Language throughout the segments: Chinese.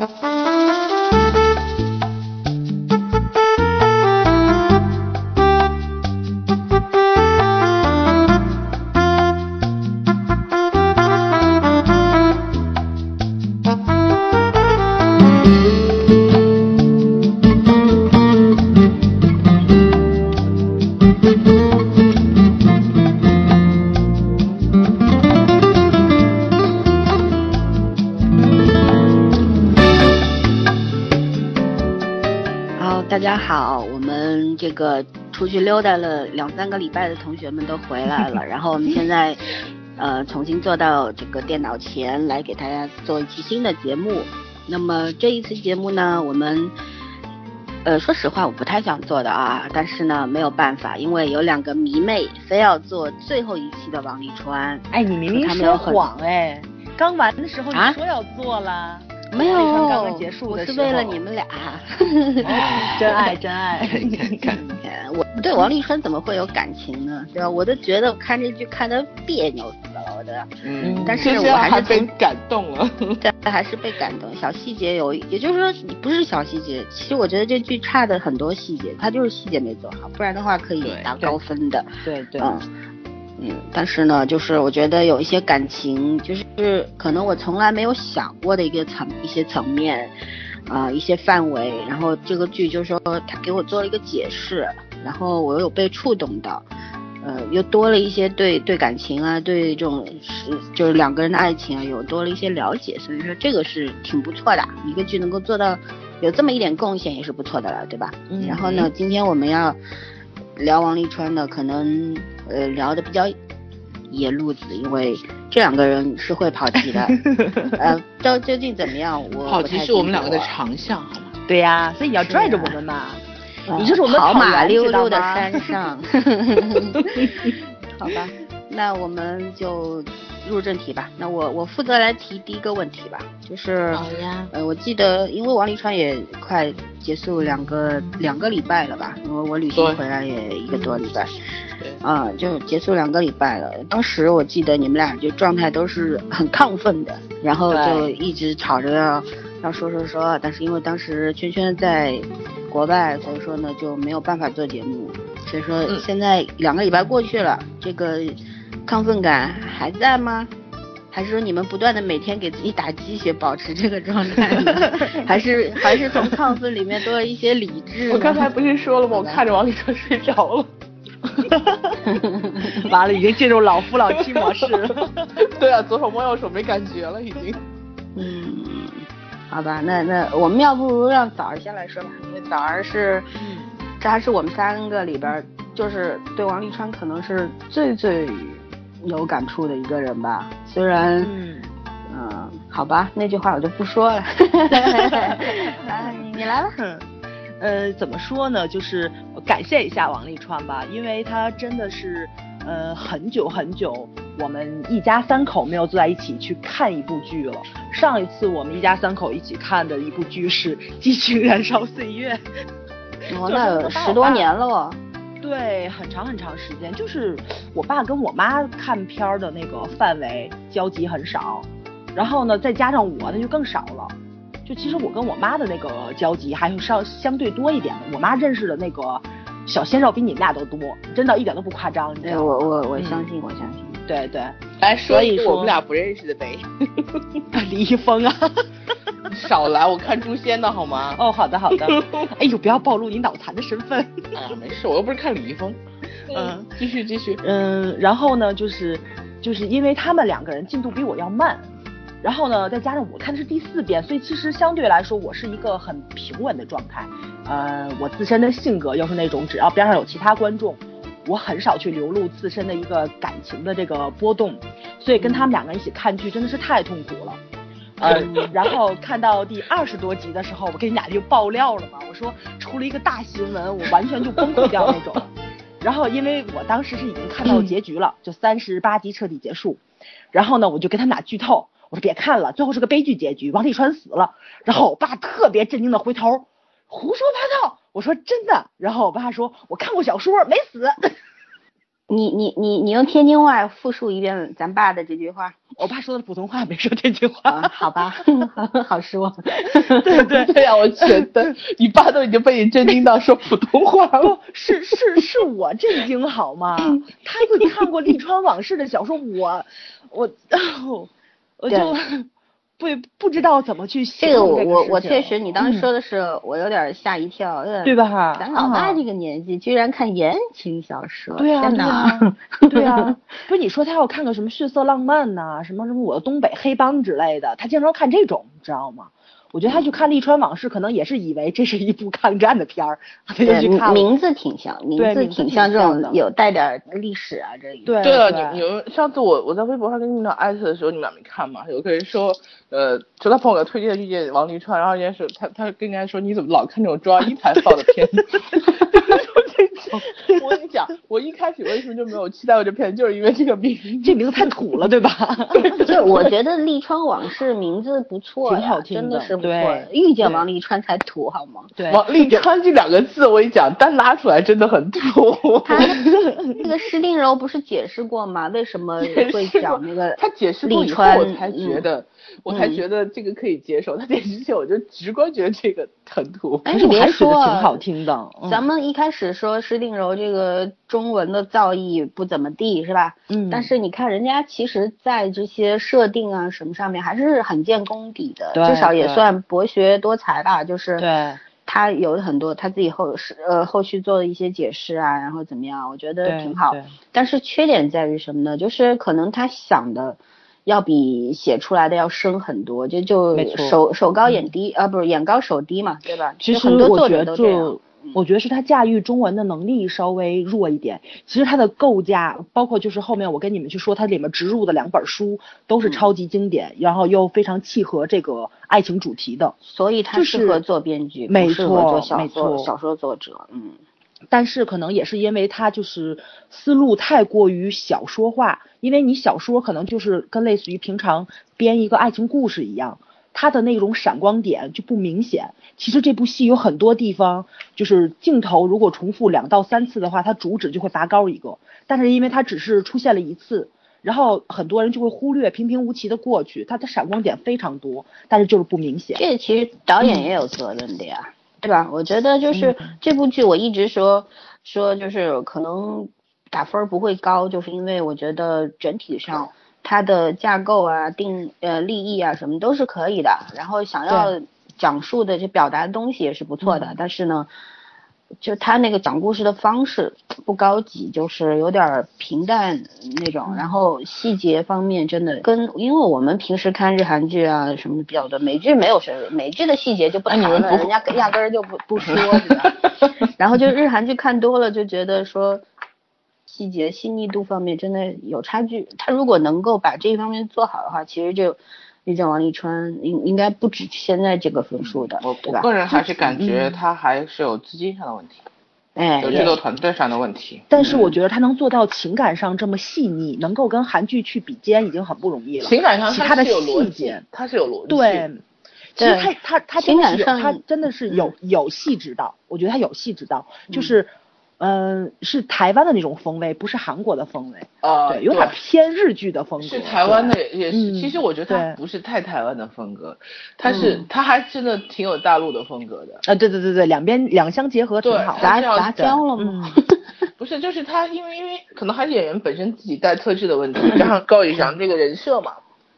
好，这个出去溜达了两三个礼拜的同学们都回来了，然后我们现在呃重新坐到这个电脑前来给大家做一期新的节目。那么这一次节目呢，我们呃说实话我不太想做的啊，但是呢没有办法，因为有两个迷妹非要做最后一期的王沥川。哎，你明明说谎哎，刚完的时候你啊说要做了，没有，王沥川刚刚结束我的时候是为了你们俩。真爱真爱。呃 我对王沥川怎么会有感情呢？对吧？我都觉得看这剧看的别扭死了，我的。嗯，但是我还是被感动了。但还是被感动，小细节有，也就是说你不是小细节，其实我觉得这剧差的很多细节，它就是细节没做好，不然的话可以对打高分的。对对，嗯嗯，但是呢，就是我觉得有一些感情，就是可能我从来没有想过的一个层一些层面，啊、一些范围，然后这个剧就是说他给我做了一个解释，然后我有被触动到，呃，又多了一些对对感情啊，对这种是就是两个人的爱情啊，有多了一些了解，所以说这个是挺不错的，一个剧能够做到有这么一点贡献也是不错的了，对吧？嗯然后呢，今天我们要聊王沥川的，可能呃聊的比较野路子，因为这两个人是会跑题的，呃，到究竟怎么样，我 跑题是我们两个的长项，好吗？对呀，所以你要拽着我们嘛。呃你就是我们跑马溜溜的山上，好吧，那我们就入正题吧。那我我负责来提第一个问题吧，就是好呀呃，我记得因为王沥川也快结束两个两个礼拜了吧，因为我旅行回来也一个多礼拜。对，啊，就结束两个礼拜了。当时我记得你们俩就状态都是很亢奋的，然后就一直吵着要要说说说，但是因为当时圈圈在国外，所以说呢就没有办法做节目。所以说嗯现在两个礼拜过去了，这个亢奋感还在吗？还是说你们不断的每天给自己打鸡血，保持这个状态呢？还是还是从亢奋里面多了一些理智？我刚才不是说了吗？我看着王立川睡着了。完了，已经进入老夫老妻模式了。对啊，左手摸右手没感觉了，已经。嗯，好吧，那那我们要不如让枣儿先来说吧，因为枣儿是，这还是我们三个里边儿，就是对王沥川可能是最最有感触的一个人吧。虽然，嗯，嗯、好吧，那句话我就不说了。来，你你来吧。呃，怎么说呢？就是感谢一下王沥川吧，因为他真的是，呃，很久很久，我们一家三口没有坐在一起去看一部剧了。上一次我们一家三口一起看的一部剧是《激情燃烧岁月》，哦，那有十多年了哦。对，很长很长时间，就是我爸跟我妈看片儿的那个范围交集很少，然后呢，再加上我那就更少了。就其实我跟我妈的那个交集还是稍相对多一点的，我妈认识的那个小鲜肉比你们俩都多，真的一点都不夸张，你知对，道吗？我我我嗯相信，我相信。对对，来说所以说一个我们俩不认识的呗。李易峰啊，少来，我看诛仙的好吗？哦，好的好的，哎呦，不要暴露你脑残的身份。哎呀，没事，我又不是看李易峰。嗯，继续继续。嗯，然后呢，就是就是因为他们两个人进度比我要慢，然后呢，再加上我看的是第四遍，所以其实相对来说，我是一个很平稳的状态。呃，我自身的性格又是那种只要边上有其他观众，我很少去流露自身的一个感情的这个波动，所以跟他们两个人一起看剧真的是太痛苦了。呃，然后看到第二十多集的时候，我跟你俩就爆料了嘛，我说出了一个大新闻，我完全就崩溃掉那种。然后因为我当时是已经看到结局了，就三十八集彻底结束，然后呢，我就跟他们俩剧透，我说别看了，最后是个悲剧结局，王沥川死了。然后我爸特别震惊的回头，胡说八道。我说真的，然后我爸说我看过小说，没死。你你你你用天津话复述一遍咱爸的这句话我爸说的普通话，没说天津话。啊？好吧，好失望。对对，对 呀，我觉得你爸都已经被你震惊到说普通话不了。是是是我震惊好吗？他会看过《利川往事》的小说，我我我就不不知道怎么去形这个容我我我确实，你当时嗯。说的是，我有点吓一跳，对吧咱老大啊。这个年纪居然看言情小说，对啊，对啊，不是你说他要看个什么血色浪漫呐、什么什么我的东北黑帮之类的，他经常看这种，你知道吗？我觉得他去看《利川往事》，可能也是以为这是一部抗战的片儿，他就对去看了。名字挺像，名字挺挺像这种有带点儿历史啊这一对对了，你你们上次我我在微博上跟你们俩艾特的时候，你们俩没看吗？有个人说，呃，就他朋友推荐遇见王沥川，然后人家说他他跟人家说你怎么老看这种中央一台放的片子？我跟你讲，我一开始为什么就没有期待过这片子，就是因为这个名字。这名字太土了，对吧？对，我觉得《利川往事》名字不错，挺好听的真的是不错对。遇见王沥川才土好吗？对，王沥川这两个字，我跟你讲，单拉出来真的很土。他那个施定柔不是解释过吗？为什么会讲那个他解释过以后，我才觉得，我才嗯觉得这个可以接受。他解释之前，我就直观觉得这个很土。哎，你别可是我还觉说挺好听的。嗯咱们一开始说施定柔这个中文的造诣不怎么地，是吧？嗯，但是你看人家其实，在这些设定啊什么上面还是很见功底的，对至少也算博学多才吧。就是对他有很多他自己后是呃后续做的一些解释啊，然后怎么样，我觉得挺好对。但是缺点在于什么呢？就是可能他想的要比写出来的要深很多，就就手手高眼低啊，不是眼高手低嘛，对吧？其实很多作者都这样。就，我觉得是他驾驭中文的能力稍微弱一点。其实他的构架，包括就是后面我跟你们去说，它里面植入的两本书都是嗯超级经典，然后又非常契合这个爱情主题的。所以他就是适合做编剧，没错小没错说小说作者。嗯，但是可能也是因为他就是思路太过于小说化，因为你小说可能就是跟类似于平常编一个爱情故事一样，它的那种闪光点就不明显。其实这部戏有很多地方就是镜头如果重复两到三次的话，它主旨就会拔高一个，但是因为它只是出现了一次。然后很多人就会忽略，平平无奇的过去，它的闪光点非常多，但是就是不明显。这其实导演也有责任的呀，对吧？我觉得就是这部剧，我一直说说就是可能打分儿不会高，就是因为我觉得整体上它的架构啊、定呃立意啊什么都是可以的，然后想要讲述的这表达的东西也是不错的，但是呢。就他那个讲故事的方式不高级，就是有点儿平淡那种，然后细节方面真的跟，因为我们平时看日韩剧啊什么的比较多，美剧没有什么，美剧的细节就不人家压根儿就不不说？然后就日韩剧看多了，就觉得说细节细腻度方面真的有差距。他如果能够把这一方面做好的话，其实就遇见王沥川应应该不止现在这个分数的我，我个人还是感觉嗯他还是有资金上的问题，哎，有制作团队上的问题。但是我觉得他能做到情感上这么细腻，能够跟韩剧去比肩，已经很不容易了。情感上其他的是有逻辑细节，，他是有逻辑。对，其实他他他真的是有情感上他真的是有有细致到，我觉得他有细致到，就是嗯、是台湾的那种风味，不是韩国的风味，呃，对，有点偏日剧的风格。是台湾的也也是，嗯其实我觉得它不是太台湾的风格，它是嗯它还真的挺有大陆的风格的。啊，对对对对，两边两相结合挺对好的。杂杂交了吗？不是，就是他，因为因为可能还是演员本身自己带特质的问题，加上高以翔这个人设嘛，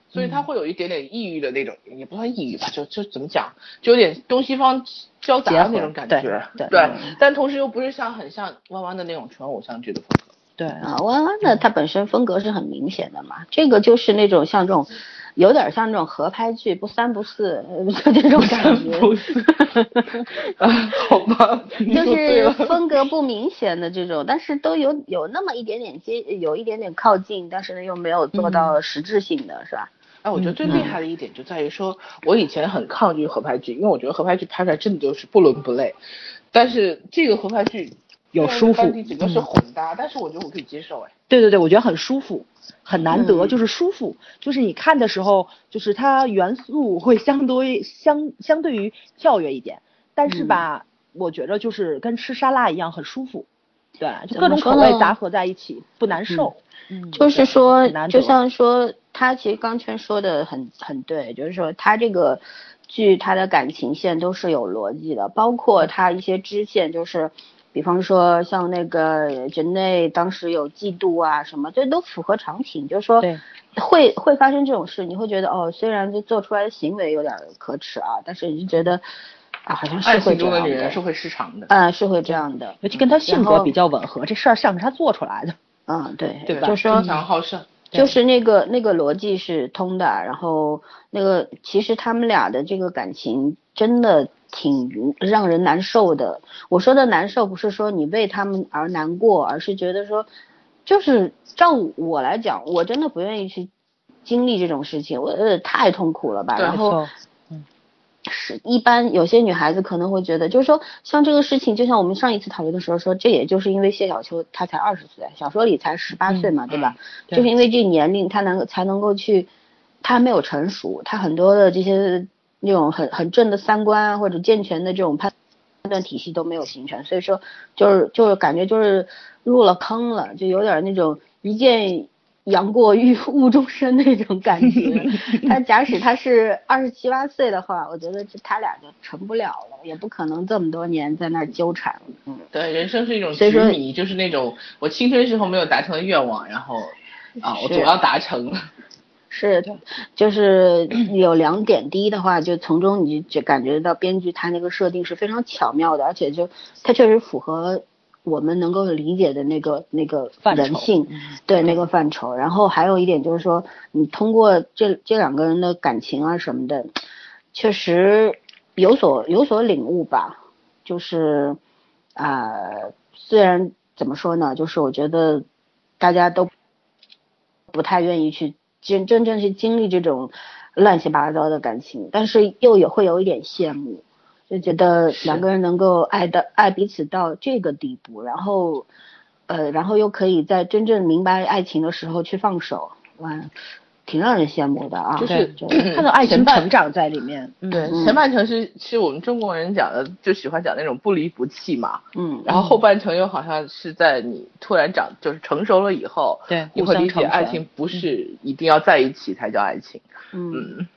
所以他会有一点点抑郁的那种，也不算抑郁吧，就就怎么讲，就有点东西方交杂的那种感觉，对对但同时又不是像很像弯弯的那种纯偶像剧的风格。对，啊，弯弯的它本身风格是很明显的嘛，这个就是那种像这种，有点像这种合拍剧，不三不四，呃就这种感觉。啊，好吧，就是。风格不明显的这种，但是都有有那么一点点接，有一点点靠近，但是呢又没有做到实质性的，是吧？哎，我觉得最厉害的一点就在于说，我以前很抗拒合拍剧，因为我觉得合拍剧拍出来真的就是不伦不类。但是这个合拍剧有舒服整个是混搭，但是我觉得我可以接受哎。对对对，我觉得很舒服，很难得，嗯。就是舒服，就是你看的时候，就是它元素会相对相相对于跳跃一点，但是吧，我觉得就是跟吃沙拉一样很舒服，对，就各种口味杂合在一起，不难受。嗯，就是说就像说他其实刚圈说的很很对，就是说他这个剧他的感情线都是有逻辑的，包括他一些支线，就是比方说像那个人类当时有嫉妒啊什么，这都符合常情，就是说对会会发生这种事，你会觉得哦，虽然这做出来的行为有点可耻啊，但是你就觉得啊，好像是会这样的女人是会失常的。啊，是会这样的，尤其跟他性格比较吻合，这事儿像是他做出来的。嗯，对，对吧就说争强好胜，就是那个那个逻辑是通的，然后那个其实他们俩的这个感情真的挺让人难受的。我说的难受不是说你为他们而难过，而是觉得说，就是照我来讲，我真的不愿意去经历这种事情，我觉得太痛苦了吧。然后是一般有些女孩子可能会觉得，就是说像这个事情，就像我们上一次讨论的时候说，这也就是因为谢小秋她才二十岁，小说里才十八岁嘛，对吧？对就是因为这年龄，她能才能够去，她没有成熟，她很多的这些那种很很正的三观啊，或者健全的这种判判断体系都没有形成，所以说就是就是感觉就是入了坑了，就有点那种一见杨过遇 误终身那种感觉。他假使他是二十七八岁的话，我觉得这他俩就成不了了，也不可能这么多年在那儿纠缠。嗯，对，人生是一种所以说执迷，就是那种我青春时候没有达成的愿望，然后啊，我是总要达成。是，就是有两点，第一的话，就从中你就感觉到编剧他那个设定是非常巧妙的，而且就他确实符合我们能够理解的那个那个范人性，嗯对那个范畴。然后还有一点就是说，你通过这这两个人的感情啊什么的，确实有所有所领悟吧。就是啊、虽然怎么说呢，就是我觉得大家都不太愿意去真真正去经历这种乱七八糟的感情，但是又也会有一点羡慕，就觉得两个人能够爱的爱彼此到这个地步，然后呃，然后又可以在真正明白爱情的时候去放手，哇，挺让人羡慕的啊。就是就 看到爱情成长在里面。嗯对，前半程是是我们中国人讲的，就喜欢讲那种不离不弃嘛。嗯，然后后半程又好像是在你突然长，就是成熟了以后，对你会理解互相成全爱情不是一定要在一起才叫爱情。嗯，嗯，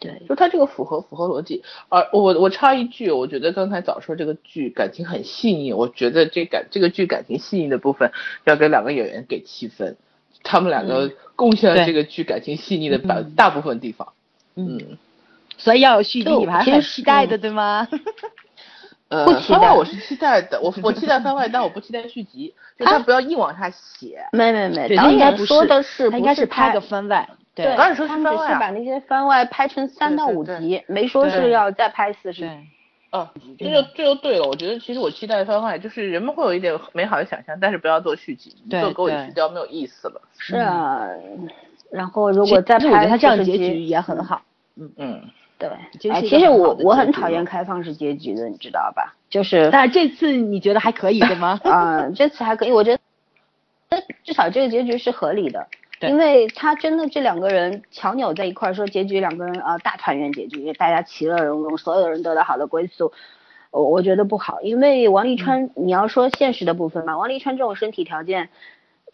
对，就它这个符合符合逻辑。而我我插一句，我觉得刚才早说这个剧感情很细腻，我觉得这感这个剧感情细腻的部分要给两个演员给七分，他们两个贡献了这个剧感情细腻的大嗯大部分地方。嗯，嗯，所以要有续集，还是很期待的，对吗？呃，不期待番外我是期待的，我 我期待番外，但我不期待续集，就他不要硬往下写。没没没，对导演他应该说的是他应该不是拍个番外。对，当然说是他们番外啊只是把那些番外拍成三到对对对五集，没说是要再拍四十集。对，哦，这就这就对了。我觉得其实我期待番外，就是人们会有一点美好的想象，但是不要做续集，对做狗尾对续貂没有意思了。是啊，然后如果再其实我觉得拍他这样40集结局也很好。嗯嗯，对，其实我我很讨厌开放式结局的，你知道吧？就 是但是这次你觉得还可以对吗？嗯、这次还可以，我觉得至少这个结局是合理的，对因为他真的这两个人强扭在一块儿，说结局两个人啊、大团圆结局，大家其乐融融，所有人得到好的归宿。我我觉得不好，因为王沥川，嗯你要说现实的部分嘛，王沥川这种身体条件，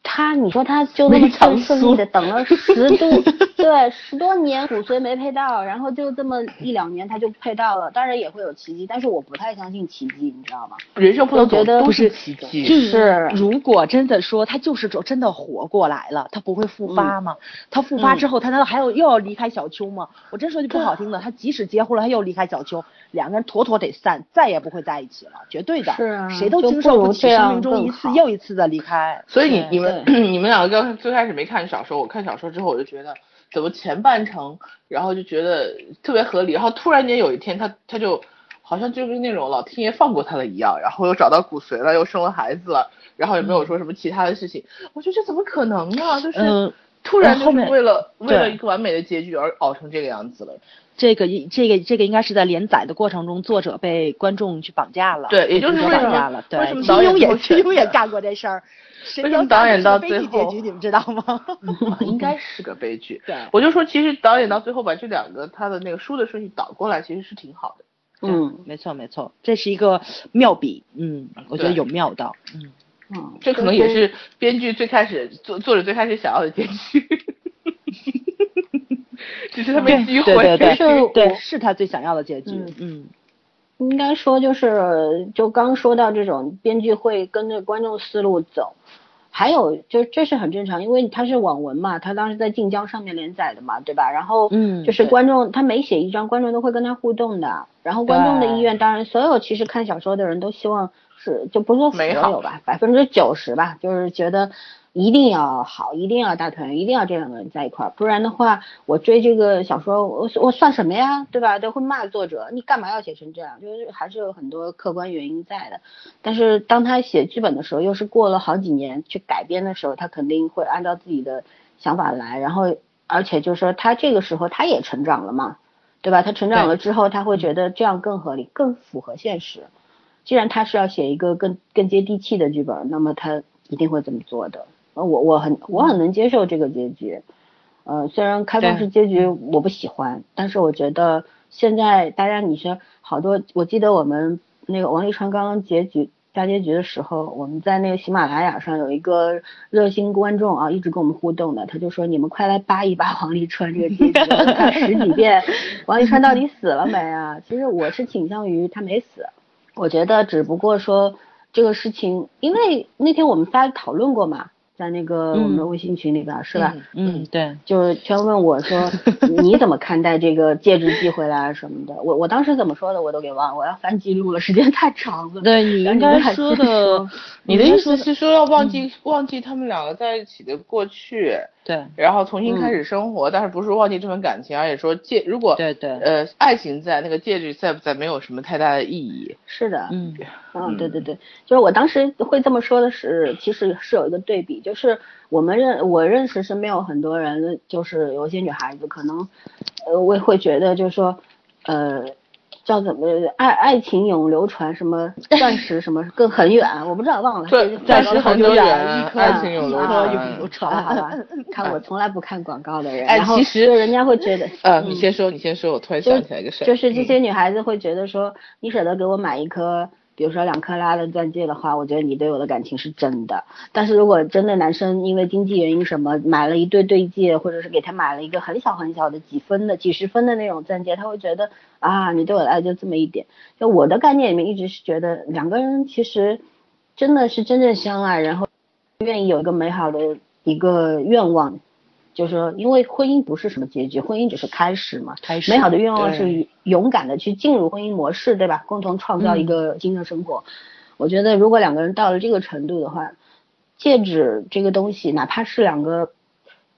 他你说他就那么没长顺顺利的等了十多 对十多年骨髓没配到，然后就这么一两年他就配到了，当然也会有奇迹，但是我不太相信奇迹，你知道吗？人生不能我觉得都是奇迹。是如果真的说他就是说真的活过来了，他不会复发吗？他复发之后，他难道还要又要离开小秋吗？我真说句不好听的，他即使结婚了，他又离开小秋，两个人妥妥得散，再也不会在一起了，绝对的。是啊谁都就经受不起生命中一次又一次的离开。所以你你们 你们两个刚最开始没看小说，我看小说之后我就觉得怎么前半程，然后就觉得特别合理，然后突然间有一天他他就好像就跟那种老天爷放过他了一样，然后又找到骨髓了，又生了孩子了，然后也没有说什么其他的事情，我觉得这怎么可能呢？就是嗯突然就是为了为了一个完美的结局而熬成这个样子了。这个一这个这个应该是在连载的过程中，作者被观众去绑架了，对也就是被读者为什么绑架了。对，为什么金庸也金庸也干过这事儿。神为什么导演到悲剧最后结局，你们知道吗？啊 应该是个悲剧。对我就说，其实导演到最后把这两个他的那个书的顺序倒过来，其实是挺好的。嗯，没错没错，这是一个妙笔，嗯，我觉得有妙到，嗯，嗯，这可能也是编剧最开始作作者最开始想要的结局，只是他没机会。对对是对，是他最想要的结局。嗯嗯，应该说就是就刚说到这种编剧会跟着观众思路走，还有就这是很正常，因为它是网文嘛，他当时在晋江上面连载的嘛，对吧？然后嗯就是观众他每写一章，观众都会跟他互动的，然后观众的意愿，当然所有其实看小说的人都希望是就不说所有吧，百分之九十吧，就是觉得。一定要好，一定要大团圆，一定要这两个人在一块儿，不然的话，我追这个小说，我我算什么呀，对吧？都会骂作者，你干嘛要写成这样？就是还是有很多客观原因在的。但是当他写剧本的时候，又是过了好几年去改编的时候，他肯定会按照自己的想法来，然后而且就是说他这个时候他也成长了嘛，对吧？他成长了之后，他会觉得这样更合理，更符合现实。既然他是要写一个更更接地气的剧本，那么他一定会这么做的。呃，我我很我很能接受这个结局，呃，虽然开放式结局我不喜欢，但是我觉得现在大家你说好多，我记得我们那个王沥川刚刚结局大结局的时候，我们在那个喜马拉雅上有一个热心观众啊，一直跟我们互动的，他就说你们快来扒一扒王沥川这个结局，我看十几遍，王沥川到底死了没啊？其实我是倾向于他没死，我觉得只不过说这个事情，因为那天我们仨讨论过嘛。在那个我们的微信群里边、是吧？嗯嗯，对，就是全问我说 你怎么看待这个戒指寄回来啊什么的。我我当时怎么说的我都给忘了，我要翻记录了，时间太长了。对你应该说的，你的意思是说要忘记、忘记他们两个在一起的过去，对，然后重新开始生活，但是不是忘记这份感情，而且说戒如果对对。呃爱情在，那个戒指在不在没有什么太大的意义。是的，嗯。嗯，对对对，就是我当时会这么说的是，其实是有一个对比，就是我们认我认识身边有很多人，就是有些女孩子可能，呃，我也会觉得就是说，呃，叫怎么爱爱情永流传什么 钻石什么更很远，我不知道忘了，钻钻石很久远，爱情永流啊传。永流传好吧，看我从来不看广告的人，哎然后其实就人家会觉得，呃，嗯你先说，你先说，我突然想起来一个事儿，就是这嗯些女孩子会觉得说，你舍得给我买一颗，比如说两克拉的钻戒的话，我觉得你对我的感情是真的。但是如果真的男生因为经济原因什么买了一对对戒，或者是给他买了一个很小很小的几分的、几十分的那种钻戒，他会觉得啊，你对我的爱就这么一点。就我的概念里面一直是觉得两个人其实真的是真正相爱，然后愿意有一个美好的一个愿望。就是说，因为婚姻不是什么结局，婚姻只是开始嘛。开始美好的愿望是勇敢的去进入婚姻模式，对吧？共同创造一个新的生活。我觉得如果两个人到了这个程度的话，戒指这个东西，哪怕是两个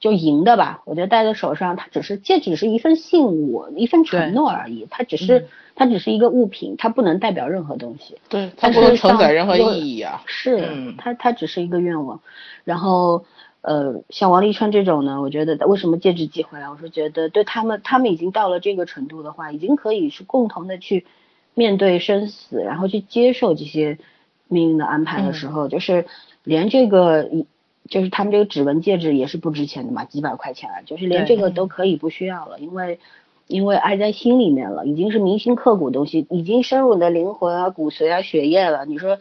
就银的吧，我觉得戴在手上，它只是戒指是一份信物，一份承诺而已，它只是、嗯它只是一个物品，它不能代表任何东西。对，它不能承载任何意义啊。是嗯，它它只是一个愿望。然后呃，像王沥川这种呢，我觉得为什么戒指寄回来？我是觉得对他们，他们已经到了这个程度的话，已经可以是共同的去面对生死，然后去接受这些命运的安排的时候，就是连这个一。就是他们这个指纹戒指也是不值钱的嘛，几百块钱啊，就是连这个都可以不需要了，因为因为爱在心里面了，已经是铭心刻骨的东西，已经深入你的灵魂啊、骨髓啊、血液了。你说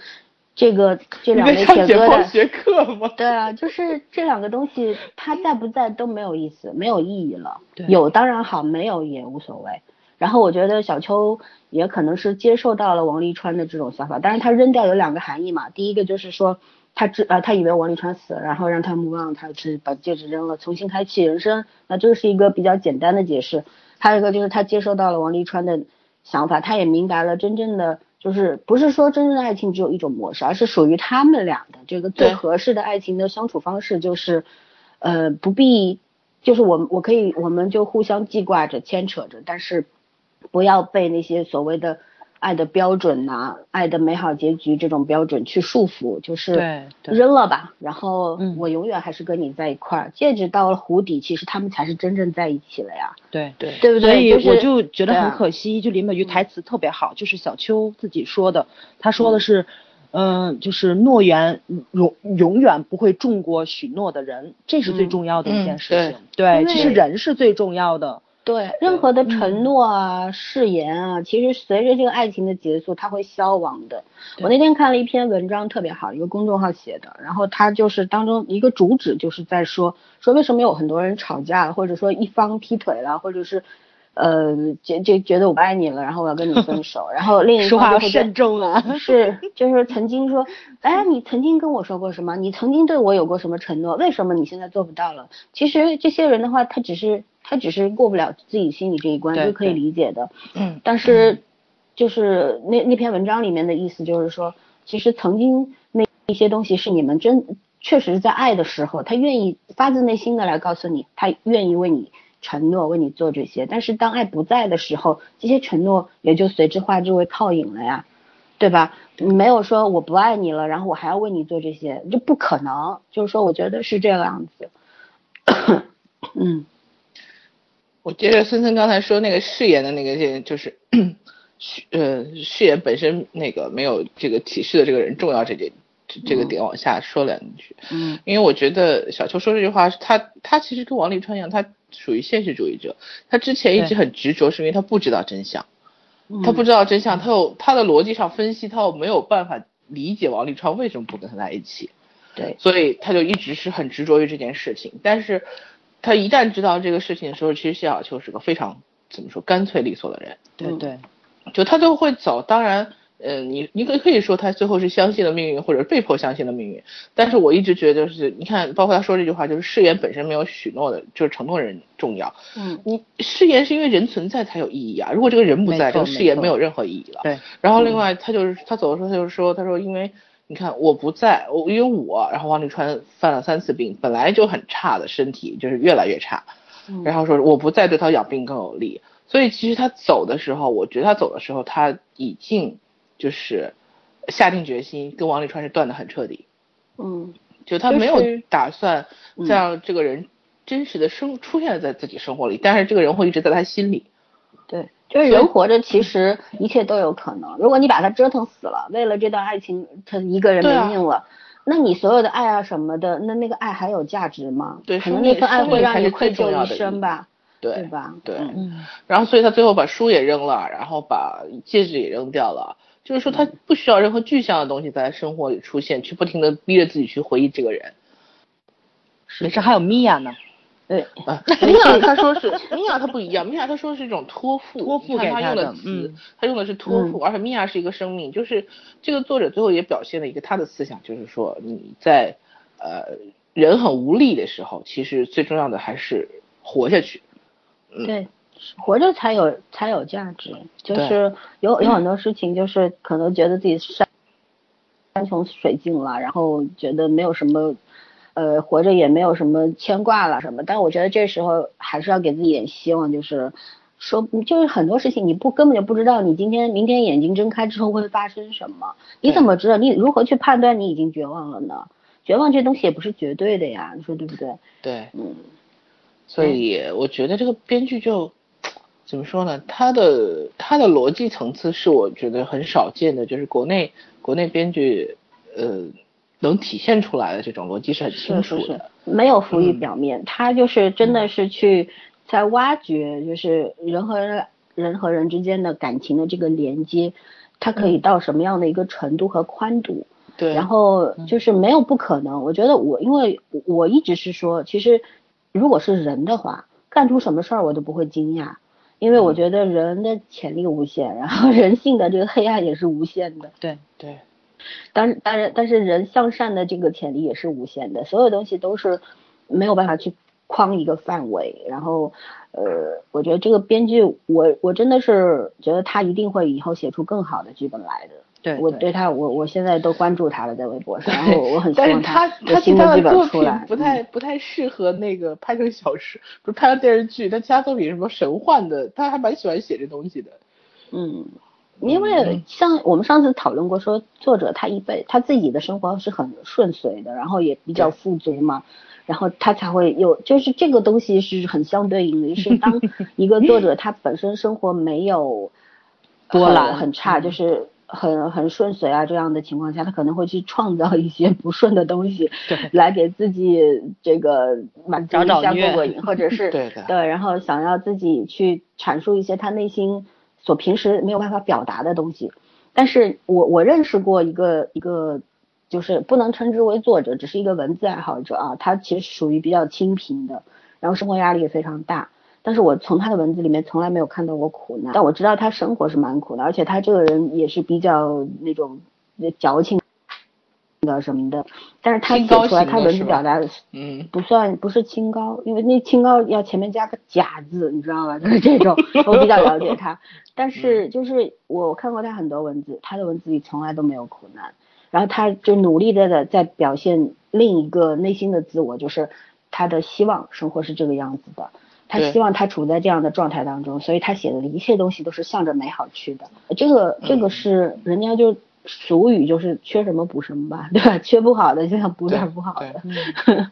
这个这两枚你在上解铁疙瘩，剖学课吗？对啊，就是这两个东西，它在不在都没有意思，没有意义了。对有当然好，没有也无所谓。然后我觉得小秋也可能是接受到了王沥川的这种想法，但是他扔掉有两个含义嘛，第一个就是说他知呃他以为王沥川死了，然后让他 move on，他是把戒指扔了，重新开启人生，那这是一个比较简单的解释。还有一个就是他接受到了王沥川的想法，他也明白了真正的就是不是说真正的爱情只有一种模式，而是属于他们俩的这个最合适的爱情的相处方式，就是呃不必就是我我可以我们就互相记挂着牵扯着，但是不要被那些所谓的爱的标准呐、爱的美好结局这种标准去束缚，就是扔了吧，然后嗯我永远还是跟你在一块儿。戒指到了湖底，其实他们才是真正在一起了呀，对对对不对？所以我就觉得很可惜，就林美玉台词特别好，就是小秋自己说的，他说的是，嗯、就是诺言永永远不会重过许诺的人，这是最嗯重要的一件嗯事情。对，因其实人是最重要的。对，任何的承诺啊、誓言啊，其实随着这个爱情的结束，它会消亡的。我那天看了一篇文章，特别好，一个公众号写的，然后他就是当中一个主旨就是在说，说为什么有很多人吵架了，或者说一方劈腿了，或者是呃，觉就觉得我不爱你了，然后我要跟你分手，然后另一说话要方就会慎重啊。是，就是曾经说，哎，你曾经跟我说过什么？你曾经对我有过什么承诺？为什么你现在做不到了？其实这些人的话，他只是他只是过不了自己心里这一关，对是可以理解的。嗯但是就是那那篇文章里面的意思就是说，其实曾经那一些东西是你们真确实在爱的时候，他愿意发自内心的来告诉你，他愿意为你承诺，为你做这些。但是当爱不在的时候，这些承诺也就随之化之为泡影了呀，对吧？没有说我不爱你了，然后我还要为你做这些，这不可能。就是说，我觉得是这个样子。嗯我接着森森刚才说那个誓言的那个件，就是 誓呃誓言本身那个没有这个启示的这个人重要这点这这个点往下说两句，嗯。因为我觉得小秋说这句话，他他其实跟王沥川一样，他属于现实主义者，他之前一直很执着，是因为他不知道真相，嗯，他不知道真相，他有他的逻辑上分析，他又没有办法理解王沥川为什么不跟他在一起，对，所以他就一直是很执着于这件事情。但是他一旦知道这个事情的时候，其实谢小秋是个非常怎么说干脆利索的人，嗯对对，就他就会走。当然，呃，你你可以可以说他最后是相信了命运，或者被迫相信了命运。但是我一直觉得就是，你看，包括他说这句话，就是誓言本身没有许诺的，就是承诺人重要。嗯你誓言是因为人存在才有意义啊，如果这个人不在，这个誓言没有任何意义了。对，然后另外他就是他走的时候他就说，他说因为你看我不在，我因为我，然后王沥川犯了三次病，本来就很差的身体，就是越来越差。嗯。然后说我不再对他养病更有利，所以其实他走的时候，我觉得他走的时候他已经就是下定决心跟王沥川是断的很彻底，嗯。就他没有打算嗯。再让这个人真实的生出现在自己生活里，但是这个人会一直在他心里。对，就是人活着，其实一切都有可能。如果你把他折腾死了，为了这段爱情，他一个人没命了，那你所有的爱啊什么的，那那个爱还有价值吗？对可能那份爱会让你愧疚一生吧，对对吧？对嗯嗯，然后所以他最后把书也扔了，然后把戒指也扔掉了。就是说他不需要任何具象的东西在生活里出现，去不停的逼着自己去回忆这个人。没事，还有米娅呢，对，啊，米娅他说是米娅他不一样，米娅他说是一种托付，托付他给他用的词嗯，他用的是托付，而且米娅是一个生命，就是这个作者最后也表现了一个他的思想，就是说你在呃人很无力的时候，其实最重要的还是活下去。嗯对，活着才有才有价值。就是有有很多事情，就是可能觉得自己山山穷水尽了，然后觉得没有什么，呃，活着也没有什么牵挂了什么。但我觉得这时候还是要给自己一点希望，就是说，就是很多事情你不根本就不知道你今天明天眼睛睁开之后会发生什么，你怎么知道？你如何去判断你已经绝望了呢？绝望这东西也不是绝对的呀，你说对不对？对，嗯，所以我觉得这个编剧就怎么说呢？他的他的逻辑层次是我觉得很少见的，就是国内国内编剧呃能体现出来的这种逻辑是很清楚的。是是是，没有浮于嗯表面，他就是真的是去在挖掘，就是人和人人和人之间的感情的这个连接，它可以到什么样的一个程度和宽度。对，然后就是没有不可能，我觉得我因为我一直是说，其实如果是人的话，干出什么事儿我都不会惊讶，因为我觉得人的潜力无限，然后人性的这个黑暗也是无限的。对，对当然，当然，但是人向善的这个潜力也是无限的，所有东西都是没有办法去框一个范围。然后，呃，我觉得这个编剧，我我真的是觉得他一定会以后写出更好的剧本来的。对，我对他，我我现在都关注他了，在微博上，然后我很 希望他他其他的作品本。不太不太适合那个拍成小说，不是拍成电视剧。他其他作品什么神幻的，他还蛮喜欢写这东西的。嗯，因为像我们上次讨论过，说作者他一辈他自己的生活是很顺遂的，然后也比较富足嘛，然后他才会有，就是这个东西是很相对应的，是当 一个作者他本身生活没有 很波澜很差，嗯。就是很很顺遂啊这样的情况下，他可能会去创造一些不顺的东西，来给自己这个满足一下过过瘾，或者 是对的。对，然后想要自己去阐述一些他内心所平时没有办法表达的东西。但是我我认识过一个一个，就是不能称之为作者，只是一个文字爱好者啊，他其实属于比较清贫的，然后生活压力也非常大。但是我从他的文字里面从来没有看到过苦难，但我知道他生活是蛮苦的，而且他这个人也是比较那种矫情的什么的。但是他写出来，他文字表达的嗯不算不是清高，因为那清高要前面加个假字，你知道吧？就是这种，我比较了解他。但是就是我看过他很多文字，他的文字里从来都没有苦难，然后他就努力的在在表现另一个内心的自我，就是他的希望生活是这个样子的。他希望他处在这样的状态当中，所以他写的一切东西都是向着美好去的。这个这个是人家就俗语就是缺什么补什么吧，对吧？缺不好的就想补点不好的。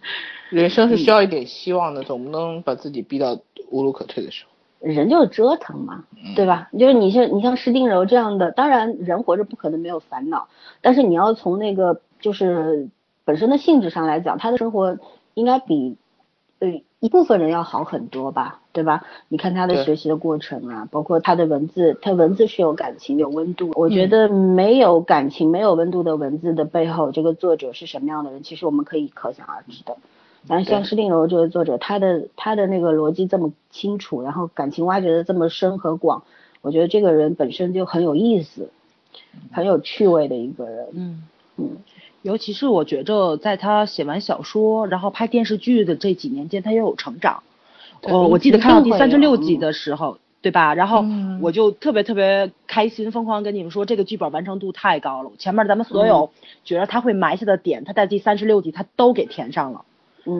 人生是需要一点希望的，总不能把自己逼到无路可退的时候。人就是折腾嘛，对吧？就是你像你像施定柔这样的，当然人活着不可能没有烦恼，但是你要从那个就是本身的性质上来讲，他的生活应该比呃。一部分人要好很多吧，对吧？你看他的学习的过程啊，包括他的文字，他文字是有感情、有温度。我觉得没有感情、没有温度的文字的背后，这个作者是什么样的人，其实我们可以可想而知的。但是像施定柔这个作者，他的他的那个逻辑这么清楚，然后感情挖掘的这么深和广，我觉得这个人本身就很有意思，很有趣味的一个人。嗯嗯。尤其是我觉着，在他写完小说，然后拍电视剧的这几年间，他又有成长。哦我记得看到第三十六集的时候，对吧？然后我就特别特别开心，疯狂跟你们说，这个剧本完成度太高了。前面咱们所有觉得他会埋下的点，他在第三十六集他都给填上了。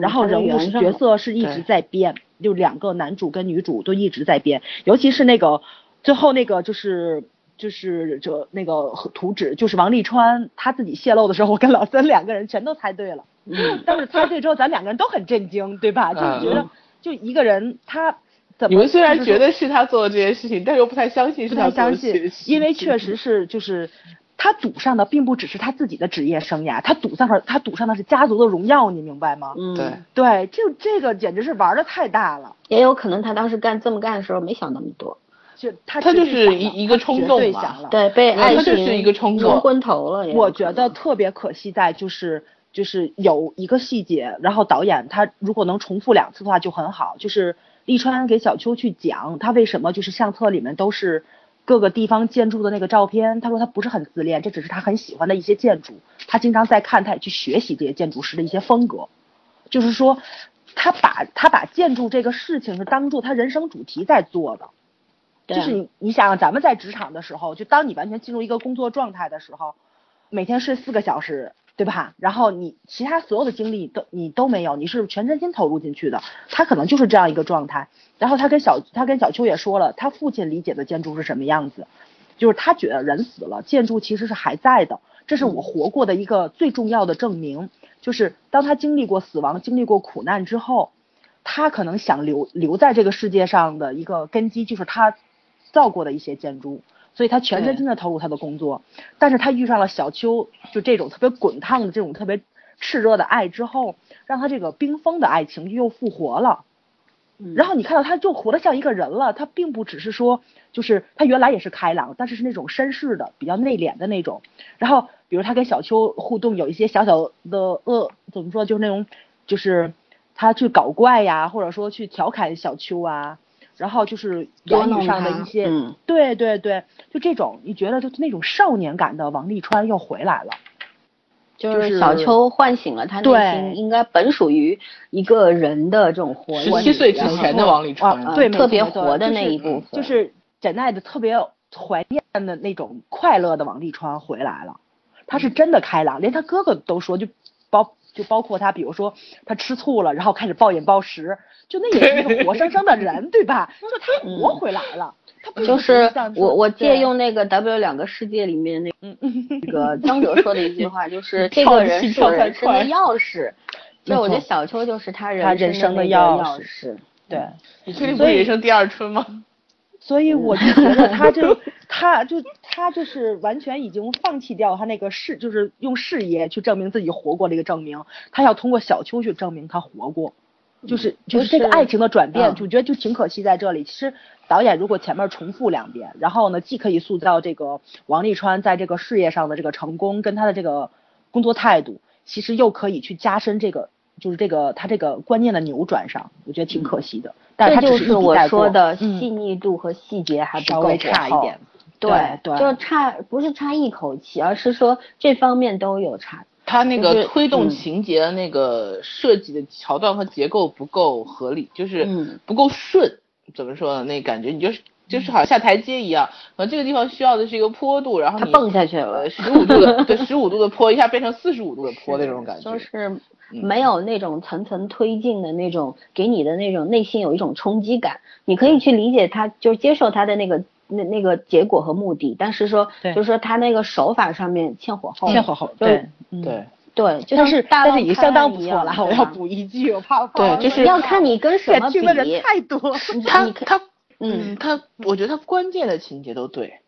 然后人物角色是一直在变，就两个男主跟女主都一直在变，尤其是那个最后那个就是。就是这那个图纸，就是王沥川他自己泄露的时候，我跟老森两个人全都猜对了。嗯。但是猜对之后，咱两个人都很震惊，对吧？就是觉得，就一个人他怎么？你们虽然觉得是他做的这件事情，但又不太相信是他做的。相信，因为确实是，就是他赌上的并不只是他自己的职业生涯，他赌上的他赌上的是家族的荣耀，你明白吗？嗯。对。对，就这个简直是玩的太大了。也有可能他当时干这么干的时候没想那么多。就他他就是一一个冲动嘛，对，被爱情是一个冲冲昏头了。我觉得特别可惜在就是就是有一个细节，然后导演他如果能重复两次的话就很好。就是利川给小秋去讲他为什么就是相册里面都是各个地方建筑的那个照片，他说他不是很自恋，这只是他很喜欢的一些建筑，他经常在看，他也去学习这些建筑师的一些风格。就是说他把他把建筑这个事情是当做他人生主题在做的。就是你，你想咱们在职场的时候，就当你完全进入一个工作状态的时候，每天睡四个小时，对吧？然后你其他所有的精力都你都没有，你是全身心投入进去的。他可能就是这样一个状态。然后他跟小他跟小秋也说了，他父亲理解的建筑是什么样子，就是他觉得人死了，建筑其实是还在的，这是我活过的一个最重要的证明。就是当他经历过死亡、经历过苦难之后，他可能想留留在这个世界上的一个根基，就是他。造过的一些建筑，所以他全身心的投入他的工作，但是他遇上了小秋，就这种特别滚烫的这种特别炽热的爱之后，让他这个冰封的爱情又复活了。然后你看到他就活得像一个人了，他并不只是说，就是他原来也是开朗，但是是那种绅士的、比较内敛的那种。然后比如他跟小秋互动，有一些小小的恶，怎么说，就是那种，就是他去搞怪呀，或者说去调侃小秋啊。然后就是言语上的一些，对对对，就这种，你觉得就那种少年感的王沥川又回来了，就是小秋唤醒了他内心应该本属于一个人的这种活力。十七岁之前的王沥川，对，特别活的那一部分，就是简爱的特别怀念的那种快乐的王沥川回来了，他是真的开朗，连他哥哥都说，就包就包括他，比如说他吃醋了，然后开始暴饮暴食。就那也是一个活生生的人，对吧？就他活回来了，他不就是我我借用那个 W 两个世界里面那那个张哲说的一句话，就是这个人是人生的钥匙。就我觉得小秋就是他人生的钥匙。对，你确定不是人生第二春吗？所以我就觉得他就 他就他就是完全已经放弃掉他那个事，就是用事业去证明自己活过的一个证明，他要通过小秋去证明他活过，就是就是这个爱情的转变，就觉得就挺可惜在这里。其实导演如果前面重复两遍，然后呢，既可以塑造这个王沥川在这个事业上的这个成功跟他的这个工作态度，其实又可以去加深这个就是这个他这个观念的扭转上，我觉得挺可惜的。这就是我说的细腻度和细节还稍微差一点。对对，就差不是差一口气，而是说这方面都有差。他那个推动情节的那个设计的桥段和结构不够合理，就是不够顺。怎么说呢？那感觉你就是就是好像下台阶一样，然后，这个地方需要的是一个坡度，然后你蹦下去了，十五度的对 十五度的坡一下变成四十五度的坡那种感觉，就是没有那种层层推进的那种给你的那种内心有一种冲击感。你可以去理解他，就是接受他的那个。那那个结果和目的，但是说，就是说他那个手法上面欠火候，欠火候，对对对，就是但是已经相当不错了。我要补一句，我怕对，就是要看你跟什么比。太多，他他嗯，他我觉得他关键的情节都对。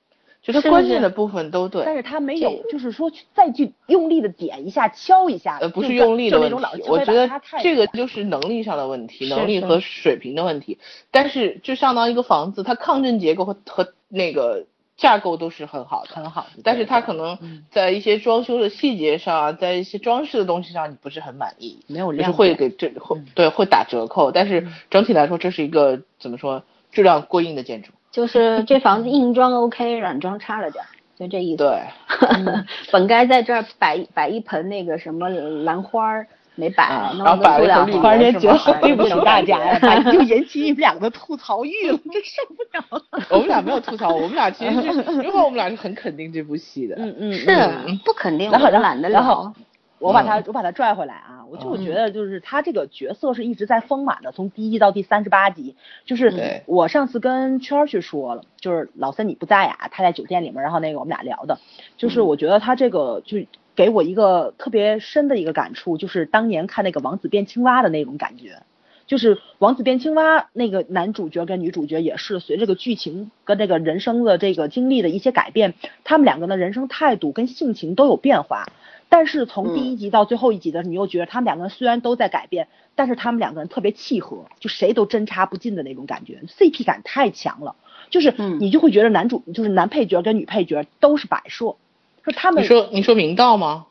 觉得关键的部分都对，但是他没有，就是说去再去用力的点一下、敲一下，呃，不是用力的问题，我觉得这个就是能力上的问题，能力和水平的问题。但是就相当于一个房子，它抗震结构和和那个架构都是很好的，很好。但是它可能在一些装修的细节上，在一些装饰的东西上，你不是很满意，没有就是会给这会对会打折扣。但是整体来说，这是一个怎么说，质量过硬的建筑。就是这房子硬装 OK，软装差了点，就这意思。对，本该在这儿摆摆一盆那个什么兰花儿没摆，然后摆了绿花，觉 得对不起大家呀，又引起你们两个的吐槽欲了，真受不了了。我们俩没有吐槽，我们俩其实是因为我们俩是很肯定这部戏的。嗯嗯，是不肯定，我懒得聊。我把他我把他拽回来啊，我就觉得就是他这个角色是一直在丰满的，从第一到第三十八集，就是我上次跟圈儿去说了，就是老三你不在呀，他在酒店里面，然后那个我们俩聊的，就是我觉得他这个就给我一个特别深的一个感触，就是当年看那个王子变青蛙的那种感觉，就是王子变青蛙那个男主角跟女主角也是随这个剧情跟这个人生的这个经历的一些改变，他们两个的人生态度跟性情都有变化。但是从第一集到最后一集的，你又觉得他们两个人虽然都在改变，但是他们两个人特别契合，就谁都针插不进的那种感觉，CP 感太强了。就是你就会觉得男主就是男配角跟女配角都是摆设，说他们你说你说明道吗？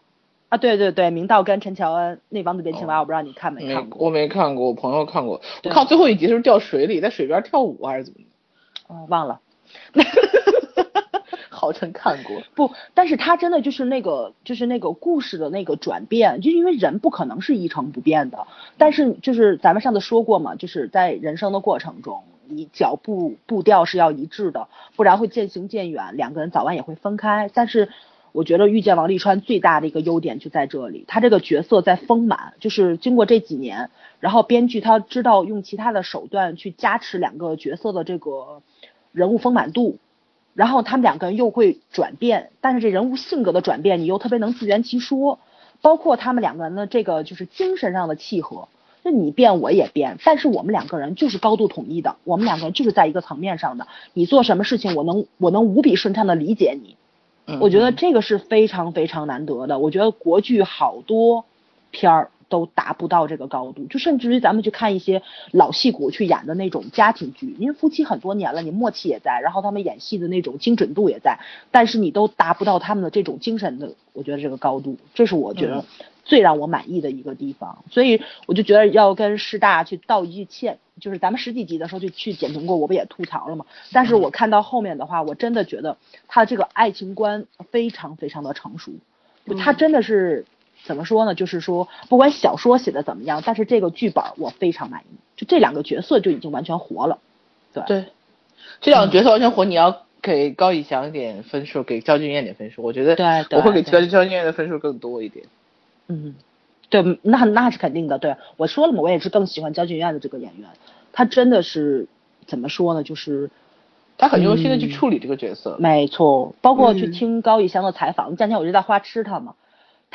啊，对对对，明道跟陈乔恩那王子变青蛙，我不知道你看没看过。我没看过，我朋友看过。我看最后一集是掉水里，在水边跳舞还是怎么？哦，忘了。号称看过不，但是他真的就是那个，就是那个故事的那个转变，就因为人不可能是一成不变的。但是就是咱们上次说过嘛，就是在人生的过程中，你脚步步调是要一致的，不然会渐行渐远，两个人早晚也会分开。但是我觉得遇见王沥川最大的一个优点就在这里，他这个角色在丰满，就是经过这几年，然后编剧他知道用其他的手段去加持两个角色的这个人物丰满度。然后他们两个人又会转变，但是这人物性格的转变，你又特别能自圆其说。包括他们两个人的这个就是精神上的契合，那你变我也变，但是我们两个人就是高度统一的，我们两个人就是在一个层面上的。你做什么事情，我能我能无比顺畅的理解你。我觉得这个是非常非常难得的。我觉得国剧好多片儿。都达不到这个高度，就甚至于咱们去看一些老戏骨去演的那种家庭剧，因为夫妻很多年了，你默契也在，然后他们演戏的那种精准度也在，但是你都达不到他们的这种精神的，我觉得这个高度，这是我觉得最让我满意的一个地方，所以我就觉得要跟师大去道一句歉，就是咱们十几集的时候就去剪评过，我不也吐槽了吗？但是我看到后面的话，我真的觉得他的这个爱情观非常非常的成熟，他真的是。怎么说呢？就是说，不管小说写的怎么样，但是这个剧本我非常满意。就这两个角色就已经完全活了。对对，这两个角色完全活，你要给高以翔点分数，给焦俊艳点分数。我觉得，对，我会给焦焦俊艳的分数更多一点。嗯，对，那那是肯定的。对，我说了嘛，我也是更喜欢焦俊艳的这个演员。他真的是怎么说呢？就是他很用心的去处理这个角色。没错，包括去听高以翔的采访，这两天我就在花痴他嘛。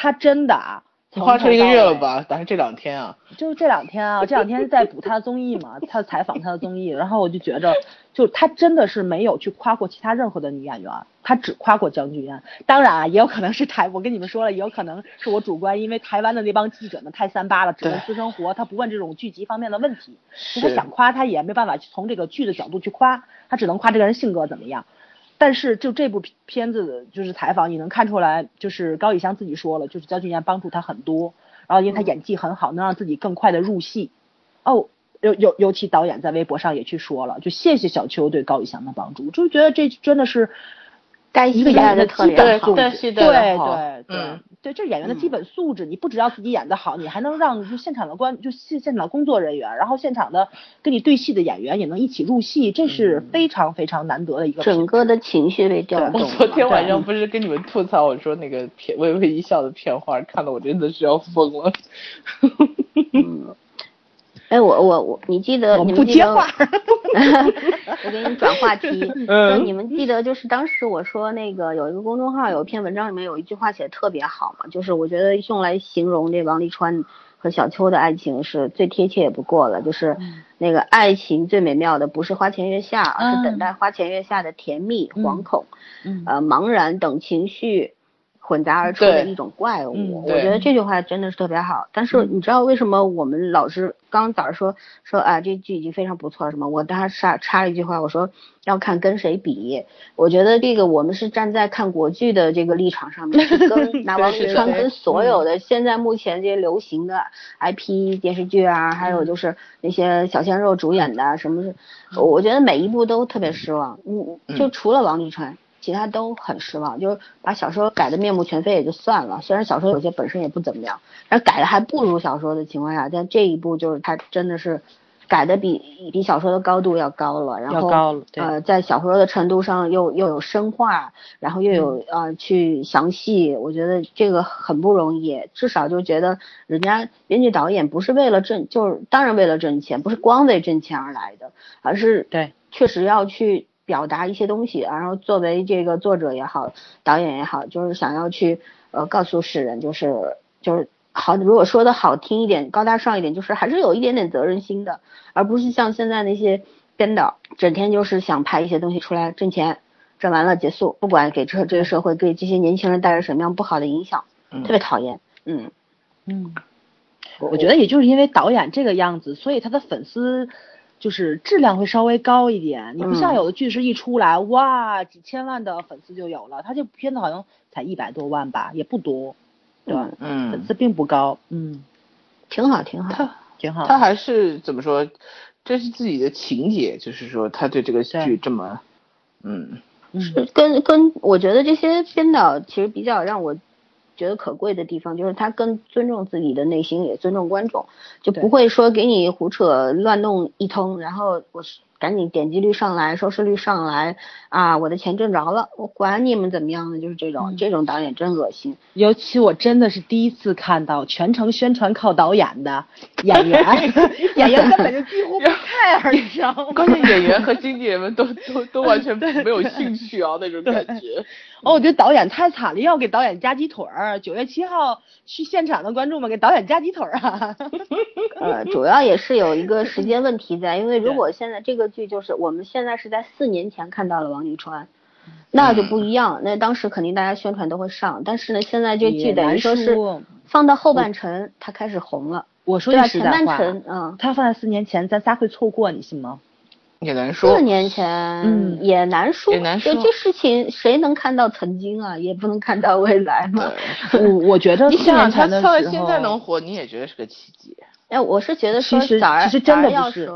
他真的啊，花车一个月了吧？但是这两天啊，就是这两天啊，这两天在补他的综艺嘛，他采访他的综艺，然后我就觉着就他真的是没有去夸过其他任何的女演员，他只夸过江俊嫣。当然啊，也有可能是台，我跟你们说了，也有可能是我主观，因为台湾的那帮记者们太三八了，只问私生活，他不问这种剧集方面的问题。他想夸他也没办法从这个剧的角度去夸，他只能夸这个人性格怎么样。但是就这部片子的就是采访，你能看出来，就是高以翔自己说了，就是焦俊艳帮助他很多，然后因为他演技很好，能让自己更快的入戏。哦，尤尤尤其导演在微博上也去说了，就谢谢小秋对高以翔的帮助，就觉得这真的是。该一个演员的基本素质，对对对对，对，这是演员的基本素质。你不只要自己演的好，你还能让就现场的观就现现场工作人员，然后现场的跟你对戏的演员也能一起入戏，这是非常非常难得的一个。整个的情绪被调动。我昨天晚上不是跟你们吐槽，我说那个片微微一笑的片花，看的我真的是要疯了。哎，我我我，你记得？你们记得？我给你转话题。嗯。你们记得就是当时我说那个有一个公众号有一篇文章里面有一句话写的特别好嘛，就是我觉得用来形容这王沥川和小秋的爱情是最贴切也不过了，就是那个爱情最美妙的不是花前月下，而是等待花前月下的甜蜜、惶恐、呃茫然等情绪。混杂而出的一种怪物，我觉得这句话真的是特别好。但是你知道为什么我们老是刚早上说说啊这剧已经非常不错了什么？我当时插插了一句话，我说要看跟谁比。我觉得这个我们是站在看国剧的这个立场上面，跟拿王沥川跟所有的现在目前这些流行的 IP 电视剧啊，还有就是那些小鲜肉主演的什么，我觉得每一部都特别失望。嗯，就除了王沥川。其他都很失望，就是把小说改的面目全非也就算了，虽然小说有些本身也不怎么样，但改的还不如小说的情况下，但这一部就是它真的是改的比比小说的高度要高了，然后呃在小说的程度上又又有深化，然后又有呃去详细，我觉得这个很不容易，至少就觉得人家编剧导演不是为了挣，就是当然为了挣钱，不是光为挣钱而来的，而是对确实要去。表达一些东西，然后作为这个作者也好，导演也好，就是想要去呃告诉世人，就是就是好，如果说的好听一点，高大上一点，就是还是有一点点责任心的，而不是像现在那些编导，整天就是想拍一些东西出来挣钱，挣完了结束，不管给这这个社会给这些年轻人带来什么样不好的影响，特别讨厌。嗯嗯，我觉得也就是因为导演这个样子，所以他的粉丝。就是质量会稍微高一点，你不像有的剧是一出来哇几千万的粉丝就有了，他这片子好像才一百多万吧，也不多，对吧？嗯，粉丝并不高，嗯，挺好挺好，他挺好，他还是怎么说？这是自己的情节，就是说他对这个剧这么，嗯，是跟跟我觉得这些编导其实比较让我。觉得可贵的地方就是他更尊重自己的内心，也尊重观众，就不会说给你胡扯乱弄一通，然后我是。赶紧点击率上来，收视率上来啊！我的钱挣着了，我管你们怎么样呢？就是这种，这种导演真恶心。尤其我真的是第一次看到全程宣传靠导演的 演员，演员根本就几乎不 care，你知道吗？关键演员和经纪人们都都都完全 没有兴趣啊，那种感觉。哦，我觉得导演太惨了，要给导演加鸡腿儿。九月七号去现场的观众们给导演加鸡腿儿啊！呃，主要也是有一个时间问题在，因为如果现在这个。剧就是我们现在是在四年前看到了王沥川，那就不一样。那当时肯定大家宣传都会上，但是呢，现在这剧等于说是放到后半程，它开始红了。我说句实在话，嗯，它放在四年前，咱仨会错过，你信吗？也难说。四年前，嗯，也难说。也难说。这事情谁能看到曾经啊？也不能看到未来嘛。我我觉得，你想他到现在能火，你也觉得是个奇迹。哎，我是觉得说，其实其实真的不是。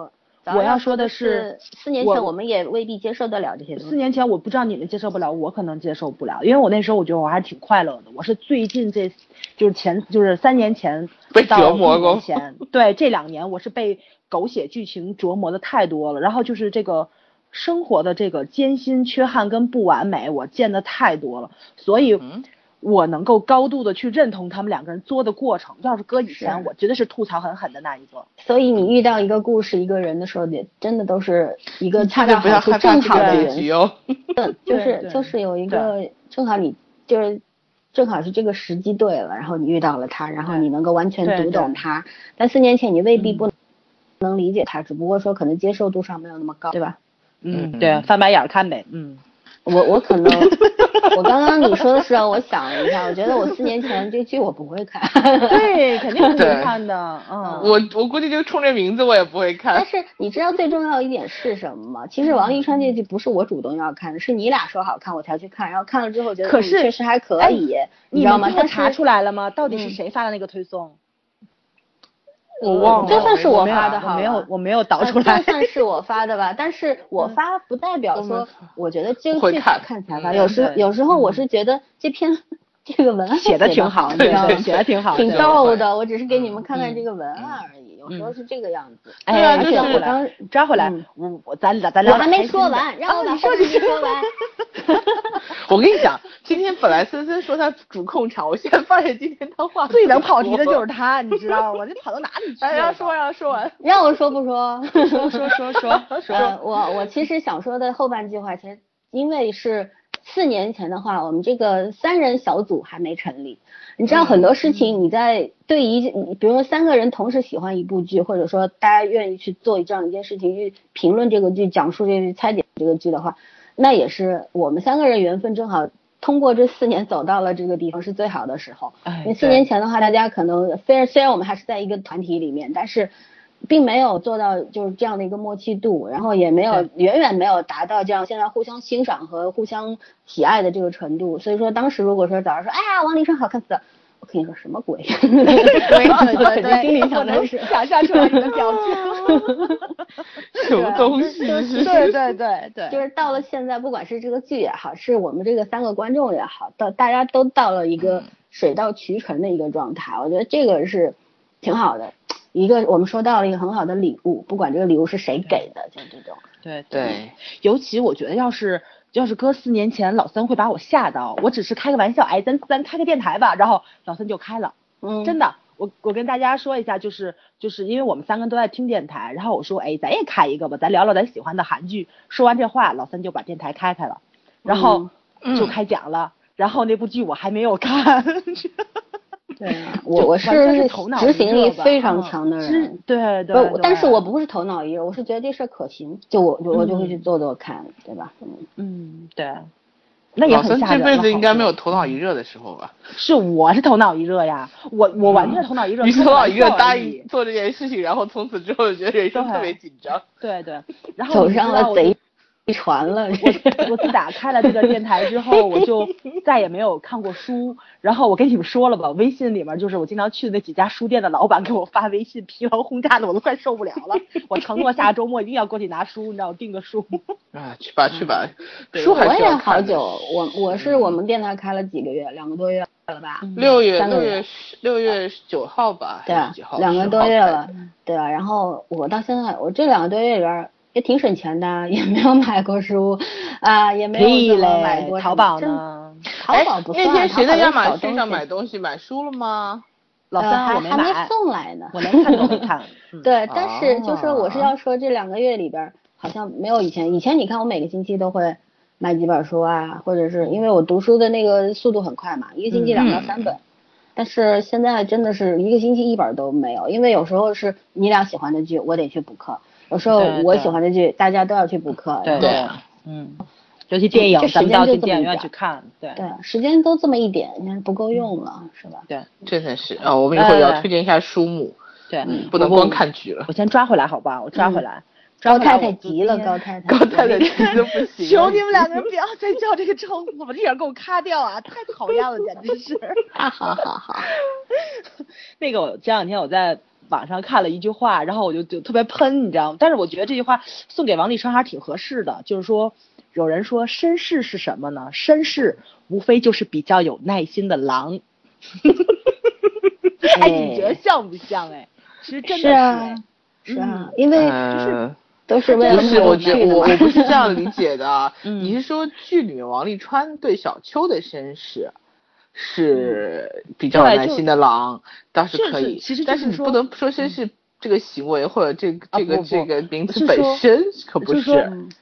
我要说的是，四年前我们也未必接受得了这些东西。四年前我不知道你们接受不了，我可能接受不了，因为我那时候我觉得我还是挺快乐的。我是最近这，就是前就是三年前到五年前，对这两年我是被狗血剧情琢磨的太多了。然后就是这个生活的这个艰辛、缺憾跟不完美，我见的太多了，所以。我能够高度的去认同他们两个人作的过程。要是搁以前，我绝对是吐槽狠狠的那一个。所以你遇到一个故事、一个人的时候，也真的都是一个恰到好处、正好的人。嗯，就是就是有一个正好你就是正好是这个时机对了，然后你遇到了他，然后你能够完全读懂他。但四年前你未必不能理解他，只不过说可能接受度上没有那么高，对吧？嗯，嗯对，翻白眼儿看呗，嗯。我我可能，我刚刚你说的时候，我想了一下，我觉得我四年前这剧我不会看。对，肯定不会看的，嗯。我我估计就冲这名字我也不会看但。是你知道最重要一点是什么吗？其实王一川这剧不是我主动要看的，是你俩说好看我才去看，然后看了之后觉得嗯可是确实还可以，你你知道吗？但们最后查出来了吗？到底是嗯谁发的那个推送？我忘了，就算是我没有发的好我没有，我没有导呃出来就。算是我发的吧，但是 我发不代表说我觉得这个剧看好看才发。嗯有时对有时候我是觉得这篇 这个文案写的挺好，好，对？写的挺好，挺逗的，我只是给你们看看嗯这个文案而已，有时候是这个样子。而且我来抓回来嗯，我我咱俩咱俩我还没说完，让我把后面说完。我跟你讲，今天本来森森说他主控场，我现在发现今天他话最能跑题的就是他，你知道吗？这跑到哪里去了？哎，让说完，让说完。让我说不说？说说说说说，呃，我我其实想说的后半句话，其实因为是四年前的话，我们这个三人小组还没成立。你知道很多事情，你在对于你比如说三个人同时喜欢一部剧，或者说大家愿意去做这样一件事情，去评论这个剧、讲述这个剧、猜点这个剧的话，那也是我们三个人缘分正好通过这四年走到了这个地方是最好的时候。哎因为四年前的话，大家可能虽然虽然我们还是在一个团体里面，但是并没有做到就是这样的一个默契度，然后也没有远远没有达到这样现在互相欣赏和互相喜爱的这个程度。所以说当时如果说早上说，哎呀，王沥川好看死了。我跟你说什么鬼？对对对，心里我能想的是，想象出来你的表情。什么东西？对对对对，就是到了现在，不管是这个剧也好，是我们这个三个观众也好，到大家都到了一个水到渠成的一个状态，我觉得这个是挺好的。一个我们收到了一个很好的礼物，不管这个礼物是谁给的，就这种。对对，尤其我觉得要是要是搁四年前，老三会把我吓到。我只是开个玩笑，哎，咱咱开个电台吧，然后老三就开了，嗯，真的。我我跟大家说一下，就是就是因为我们三个都在听电台，然后我说，哎，咱也开一个吧，咱聊聊咱喜欢的韩剧。说完这话，老三就把电台开开了，然后嗯就开讲了。然后那部剧我还没有看，对啊，我我是是头脑执行力非常嗯强的是人。对对不，但是我不是头脑一热，我是觉得这事儿可行，就我我我就会去嗯做做看，对吧？嗯，嗯对，那也很吓人。这辈子应该没有头脑一热的时候吧？是我是头脑一热呀，我我完全头脑一热，你头脑一热答答应做这件事情，然后从此之后就觉得人生特别紧张。对对，然后走上了贼船了。我 我自打开了这个电台之后，我就再也没有看过书。然后我跟你们说了吧，微信里面就是我经常去的那几家书店的老板给我发微信，疲劳轰炸的我都快受不了了。我承诺下周末一定要过去拿书，你知道，我订个书。啊，去吧去吧，书还是我也。好久，我我是我们电台开了几个月，两个多月了吧？六月三个月六月六月九号吧，对啊？两个10号开的多月了，对啊。然后我到现在，我这两个多月里边儿也挺省钱的，也没有买过书啊，也没有怎么买过，淘宝真？呢？哎淘宝不算，那天谁在亚马淘宝有逊上买东西？买书了吗？老三呃，我还没买，送来呢。我连看都没看。嗯对，但是就是我是啊要说这两个月里边儿好像没有以前，以前你看我每个星期都会买几本书啊，或者是因为我读书的那个速度很快嘛，一个星期两到三本。但是现在真的是一个星期一本都没有，因为有时候是你俩喜欢的剧，我得去补课；有时候我喜欢的剧，大家都要去补课。对嗯，尤其电影，咱们都要去电影院去看。对对，时间都这么一点，你看不够用了，是吧？对真的是啊，我们一会儿要哎推荐一下书目，对，不能光看剧了我。先抓回来好吧，我抓回来。高太太急了，高太太，高太太急的不 行，求你们两个人不要再叫这个称呼了，这人给我咔掉啊！太讨厌了，简直是。好好好好，那个我前两天我在网上看了一句话，然后我就就特别喷，你知道吗？但是我觉得这句话送给王沥川还是挺合适的，就是说，有人说绅士是什么呢？绅士无非就是比较有耐心的狼。哎，你觉得像不像？哎，其实真的是啊，是是啊，因为就是，都是为了不是，我觉得我我不是这样理。解的你是说剧里面王沥川对小秋的绅士是比较有耐心的狼，倒是是可以。是其实但是你不能说绅士这个行为或者这个这个这个名词本身可不就是说。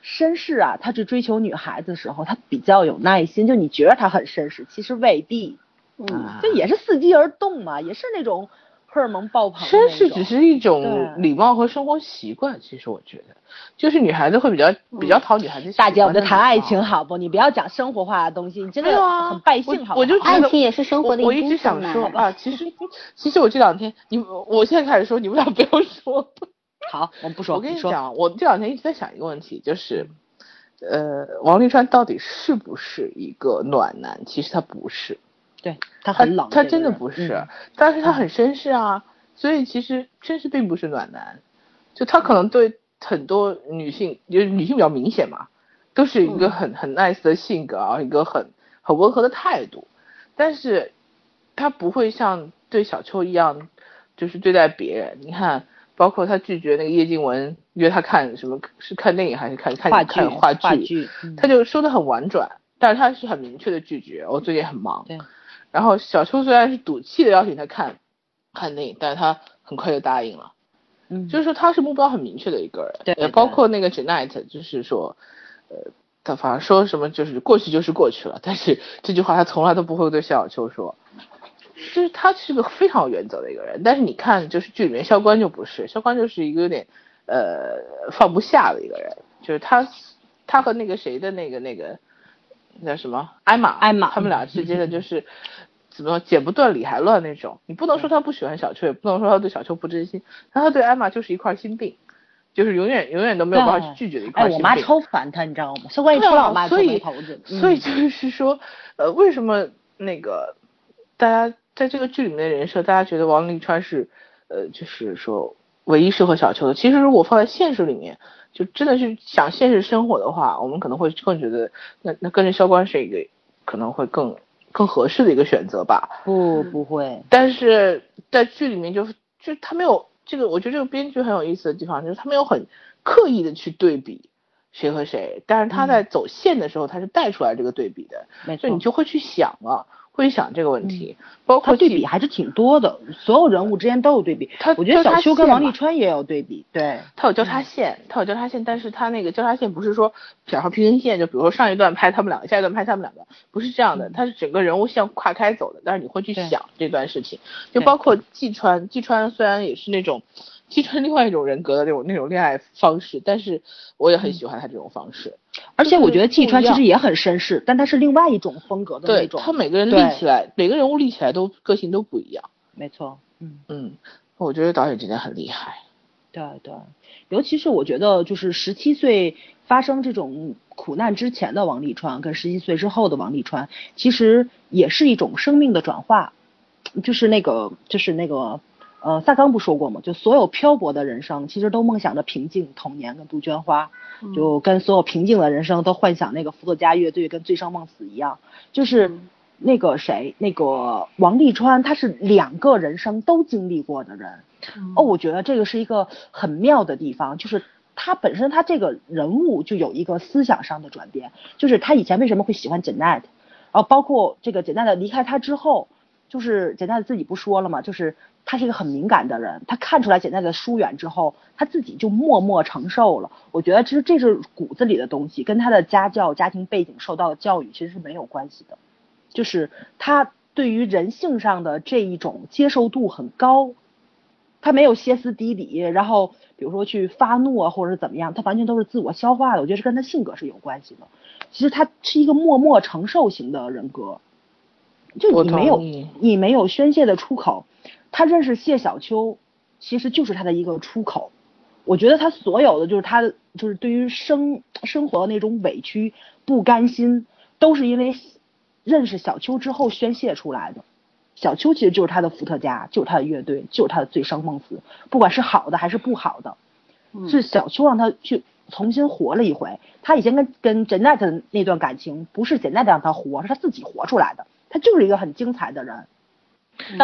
绅士啊，他去追求女孩子的时候，他比较有耐心。就你觉得他很绅士，其实未必。嗯，啊就也是伺机而动嘛，也是那种荷尔蒙爆棚。绅士只是一种礼貌和生活习惯，其实我觉得，就是女孩子会比较比较讨女孩子。大姐，我们谈爱情好不？你不要讲生活化的东西，你真的很败兴，好我就爱情也是生活的一我一直想说啊，其实其实我这两天，你我现在开始说，你们俩不要说。好，我们不说。我跟你讲，我这两天一直在想一个问题，就是。呃，王沥川到底是不是一个暖男？其实他不是，对他很冷，他真的不是，但是他很绅士啊。所以其实绅士并不是暖男，就他可能对很多女性，就是女性比较明显嘛，都是一个很很 nice 的性格啊，一个很很温和的态度，但是他不会像对小秋一样，就是对待别人。你看。包括他拒绝那个叶静文约他看什么是看电影还是看看看话剧，他就说的很婉转，但是他是很明确的拒绝。我最近很忙。对。然后小秋虽然是赌气的邀请他看看电影，但是他很快就答应了。嗯。就是说他是目标很明确的一个人。对。也包括那个 Janet，就是说，呃，他反正说什么就是过去就是过去了，但是这句话他从来都不会对小秋说。就是他是个非常有原则的一个人，但是你看，就是剧里面萧关就不是，萧关就是一个有点呃放不下的一个人，就是他他和那个谁的那个那个那什么艾玛艾玛他们俩之间的就是怎么说剪不断理还乱那种，你不能说他不喜欢小秋，也不能说他对小秋不真心，但他对艾玛就是一块心病，就是永远永远都没有办法去拒绝的一块心病。我妈超烦他，你知道吗？萧关一出来，我妈所以所以就是说，呃，为什么那个大家。在这个剧里面的人设，大家觉得王沥川是，呃，就是说唯一适合小秋的。其实如果放在现实里面，就真的是想现实生活的话，我们可能会更觉得，那那跟着萧关是一个可能会更更合适的一个选择吧。不，不会。但是在剧里面，就是就他没有这个，我觉得这个编剧很有意思的地方，就是他没有很刻意的去对比谁和谁，但是他在走线的时候，他是带出来这个对比的，所以你就会去想了。会想这个问题，包括对比还是挺多的，所有人物之间都有对比。他我觉得小秋跟王沥川也有对比，对，他有交叉线，他有交叉线，但是他那个交叉线不是说撇上平行线，就比如说上一段拍他们两个，下一段拍他们两个，不是这样的，他是整个人物线跨开走的，但是你会去想这段事情，就包括季川，季川虽然也是那种。继承另外一种人格的那种那种恋爱方式，但是我也很喜欢他这种方式。而且我觉得季川其实也很绅士，但他是另外一种风格的那种。对他每个人立起来，每个人物立起来都个性都不一样。没错，嗯嗯，我觉得导演真的很厉害。对对，尤其是我觉得就是十七岁发生这种苦难之前的王沥川，跟十七岁之后的王沥川，其实也是一种生命的转化，就是那个就是那个。呃，萨冈不说过吗？就所有漂泊的人生，其实都梦想着平静童年跟杜鹃花，就跟所有平静的人生都幻想那个伏特加乐队跟醉生梦死一样。就是那个谁，那个王沥川，他是两个人生都经历过的人。哦，我觉得这个是一个很妙的地方，就是他本身他这个人物就有一个思想上的转变，就是他以前为什么会喜欢简奈的，然后包括这个简奈的离开他之后，就是简奈的自己不说了嘛，就是。他是一个很敏感的人，他看出来简奈的疏远之后，他自己就默默承受了。我觉得其实这是骨子里的东西，跟他的家教、家庭背景、受到的教育其实是没有关系的。就是他对于人性上的这一种接受度很高，他没有歇斯底里，然后比如说去发怒啊，或者是怎么样，他完全都是自我消化的。我觉得是跟他性格是有关系的。其实他是一个默默承受型的人格，就你没有你没有宣泄的出口。他认识谢小秋，其实就是他的一个出口。我觉得他所有的就是他就是对于生生活的那种委屈、不甘心，都是因为认识小秋之后宣泄出来的。小秋其实就是他的伏特加，就是他的乐队，就是他的醉生梦死，不管是好的还是不好的，是小秋让他去重新活了一回。他以前跟跟 Janet 的那段感情，不是 Janet 让他活，是他自己活出来的。他就是一个很精彩的人。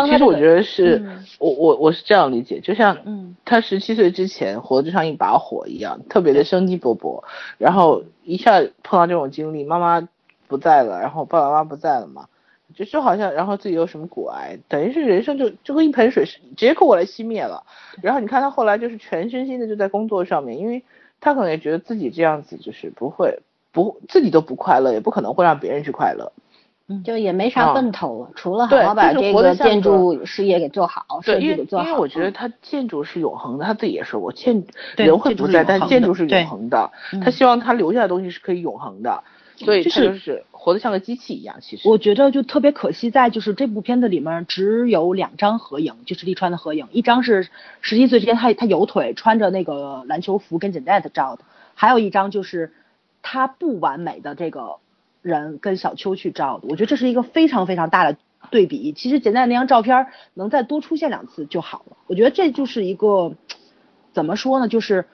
其实我觉得是我我我是这样理解，就像他十七岁之前活就像一把火一样，特别的生机勃勃，然后一下碰到这种经历，妈妈不在了，然后爸爸妈妈不在了嘛，就就好像然后自己有什么骨癌，等于是人生就就跟一盆水直接过来熄灭了。然后你看他后来就是全身心的就在工作上面，因为他可能也觉得自己这样子就是不会不自己都不快乐，也不可能会让别人去快乐。嗯就也没啥啊奔头，除了好好把这个建筑事业给做好，设计给做好。因为我觉得嗯它建筑是永恒的，他自己也说过，建对人会不在，但建筑是永恒的。嗯他希望他留下的东西是可以永恒的，所以就是他就是活得像个机器一样。其实我觉得就特别可惜，在就是这部片子里面只有两张合影，就是利川的合影，一张是十七岁之前他他有腿穿着那个篮球服跟简奈的照的，还有一张就是他不完美的这个人跟小秋去照的。我觉得这是一个非常非常大的对比。其实简奈那张照片能再多出现两次就好了。我觉得这就是一个怎么说呢，就是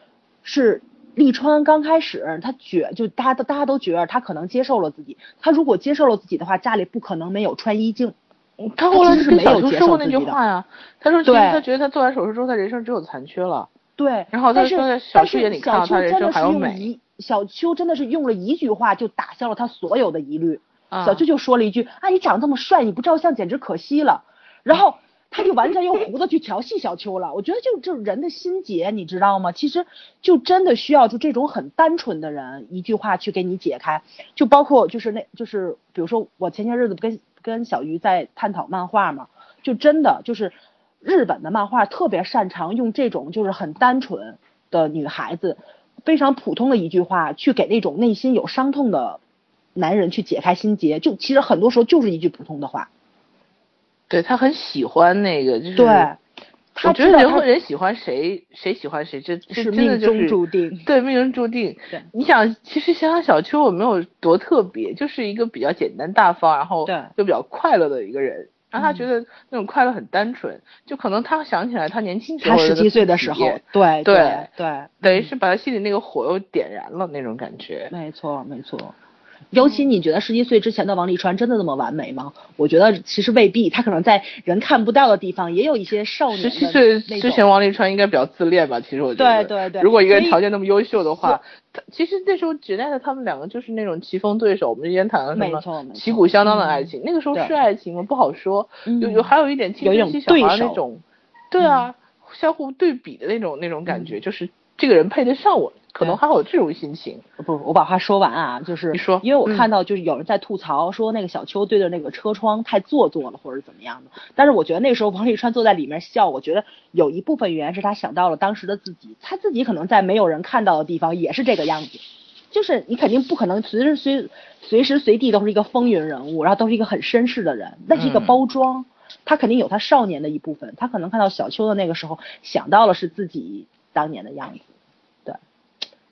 是利川刚开始他觉就大家都大家都觉得他可能接受了自己，他如果接受了自己的话，家里不可能没有穿衣镜。他后来是跟小没有接秋说过那句话呀，他说其实他觉得他做完手术之后，他人生只有残缺了。对，然后他说在小但秋眼里看到他人生还要美一小秋真的是用了一句话就打消了他所有的疑虑。啊小秋就说了一句：“啊，你长这么帅，你不照相简直可惜了。”然后他就完全用胡子去调戏小秋了。我觉得就就是人的心结，你知道吗？其实就真的需要就这种很单纯的人，一句话去给你解开。就包括就是那就是比如说我前些日子不跟跟小鱼在探讨漫画嘛，就真的就是日本的漫画特别擅长用这种就是很单纯的女孩子，非常普通的一句话，去给那种内心有伤痛的男人去解开心结。就其实很多时候就是一句普通的话。对他很喜欢那个，就是对，他我觉得人和人喜欢谁，谁喜欢谁，这这是命真的就是中注定。对，命中注定。对你想，其实想想小秋，我没有多特别，就是一个比较简单大方，然后对就比较快乐的一个人。然后他嗯觉得那种快乐很单纯，就可能他想起来他年轻时他十七岁的时候，对对对对，等于是把他心里那个火又点燃了那种感觉。没错没错。尤其你觉得十七岁之前的王沥川真的那么完美吗？我觉得其实未必，他可能在人看不到的地方也有一些少年的十七岁之前，王沥川应该比较自恋吧？其实我觉得，对对对。如果一个人条件那么优秀的话，他其实那时候 Janet 他们两个就是那种棋逢对手，我们之前谈了什没么旗鼓相当的爱情，那个时候是爱情吗？不好说，嗯有有还有一点青有春期小孩对手嗯儿那种，对啊，相互对比的那种那种感觉，就是这个人配得上我，可能还会有这种心情。不，我把话说完啊，就是你说因为我嗯看到就是有人在吐槽说那个小秋对着那个车窗太做作了，或者怎么样的。但是我觉得那个时候王沥川坐在里面笑，我觉得有一部分原因是他想到了当时的自己，他自己可能在没有人看到的地方也是这个样子，就是你肯定不可能随时随随时随地都是一个风云人物，然后都是一个很绅士的人，那是一个嗯包装。他肯定有他少年的一部分，他可能看到小秋的那个时候想到了是自己当年的样子。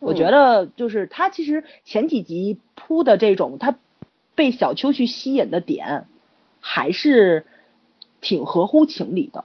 对，我觉得就是他其实前几集铺的这种他被小秋去吸引的点，还是挺合乎情理的。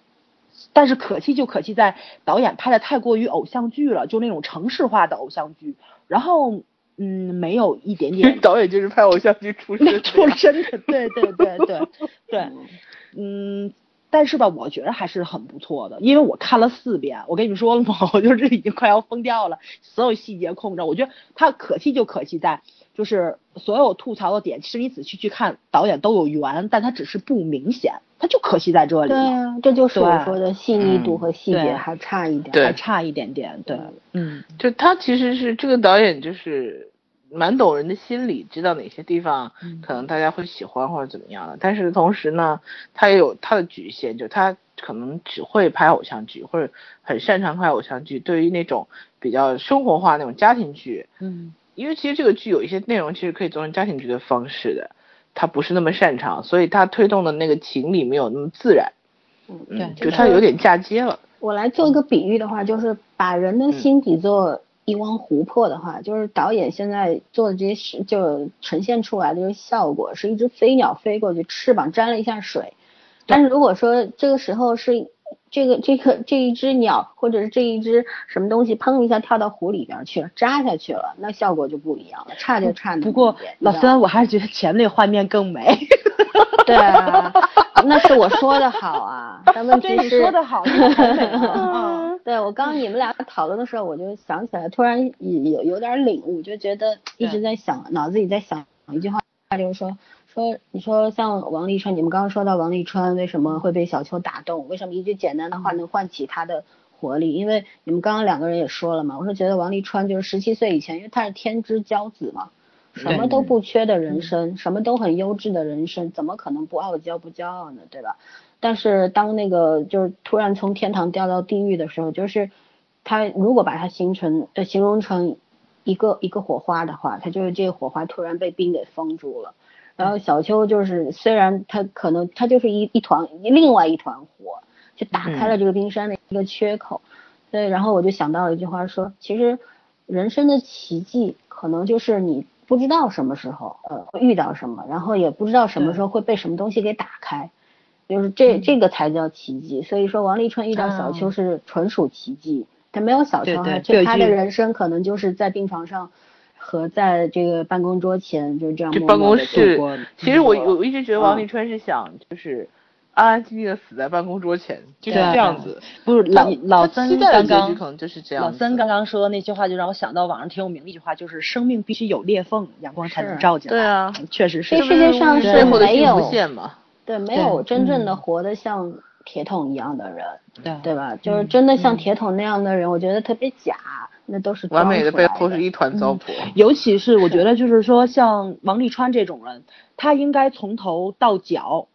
但是可惜就可惜在导演拍的太过于偶像剧了，就那种城市化的偶像剧，然后嗯没有一点点导演就是拍偶像剧出身，出身的，对对对对对，嗯，但是吧，我觉得还是很不错的，因为我看了四遍，我跟你们说了嘛，我就是已经快要疯掉了，所有细节控制，我觉得它可惜就可惜在，就是所有吐槽的点，其实你仔细去看，导演都有圆，但他只是不明显，他就可惜在这里，对啊，这就是我说的细腻度嗯和细节还差一点。对还差一点点，对，嗯，就他其实是这个导演，就是蛮懂人的心理，知道哪些地方嗯可能大家会喜欢或者怎么样的。但是同时呢，他也有他的局限，就他可能只会拍偶像剧，或者很擅长拍偶像剧。对于那种比较生活化那种家庭剧，嗯，因为其实这个剧有一些内容其实可以做成家庭剧的方式的，他不是那么擅长，所以他推动的那个情理没有那么自然。嗯，嗯，对就他有点嫁接了。我来做一个比喻的话，就是把人的心底做一汪湖泊的话，就是导演现在做的这些事，就呈现出来的这个效果，是一只飞鸟飞过去，翅膀沾了一下水。但是如果说这个时候是这个这个这一只鸟，或者是这一只什么东西，砰一下跳到湖里边去了，扎下去了，那效果就不一样了，差就差不过老你知道吗三，我还是觉得前面那个画面更美。对啊，那是我说的好啊，但问题是说的好，对我刚刚你们俩讨论的时候，我就想起来，突然有有点领悟，就觉得一直在想，脑子里在想一句话，就是说说你说像王沥川，你们刚刚说到王沥川为什么会被小秋打动，为什么一句简单的话能唤起他的活力？因为你们刚刚两个人也说了嘛，我是觉得王沥川就是十七岁以前，因为他是天之骄子嘛。什么都不缺的人生，什么都很优质的人生，怎么可能不傲娇不骄傲呢？对吧？但是当那个就是突然从天堂掉到地狱的时候，就是他如果把它形成呃形容成一个一个火花的话，他就是这个火花突然被冰给封住了。然后小秋就是虽然他可能他就是一一团另外一团火，就打开了这个冰山的一个缺口。对，然后我就想到了一句话说，其实人生的奇迹可能就是你不知道什么时候呃会遇到什么，然后也不知道什么时候会被什么东西给打开，就是这这个才叫奇迹。所以说王沥春遇到小秋是纯属奇迹，他没有小秋，就他的人生可能就是在病床上和在这个办公桌前就这样办公室。其实我我一直觉得王沥川是想就是。安安静静的死在办公桌前，就是这样子。不是老老曾刚刚可能就是这样。老曾刚刚说的那句话，就让我想到网上挺有名的一句话，就是生命必须有裂缝，阳光才能照进来。对啊，确实是。这世界上是没有嘛？对，没有真正的活得像铁桶一样的人，对对吧？就是真的像铁桶那样的人，我觉得特别假，那都是完美的背后是一团糟粕。尤其是我觉得，就是说像王沥川这种人，他应该从头到脚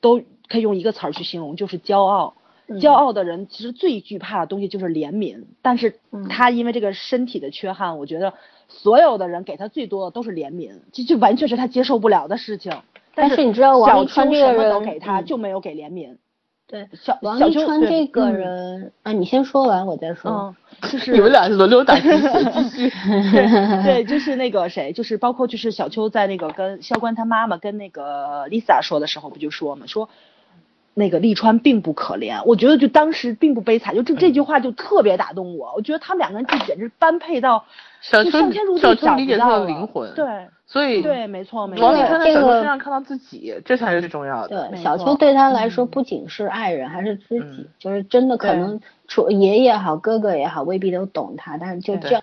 都。可以用一个词儿去形容，就是骄傲。骄傲的人其实最惧怕的东西就是怜悯，但是他因为这个身体的缺憾，我觉得所有的人给他最多的都是怜悯，这就完全是他接受不了的事情。但是你知道王沥川这个人给他就没有给怜悯。对，小王沥川这个人啊，你先说完我再说。嗯，就是你们俩轮流打，继续。对，就是那个谁，就是包括就是小秋在那个跟萧关他妈妈跟那个 Lisa 说的时候，不就说嘛，说。那个利川并不可怜，我觉得就当时并不悲惨，就这这句话就特别打动我。我觉得他们两个人就简直般配到，小秋小秋理解他的灵魂，对，所以对，没错没错。王沥川在小秋身上看到自己，这才是最重要的。对，小秋对他来说不仅是爱人，还是知己，就是真的可能，除爷爷也好，哥哥也好，未必都懂他，但是就这样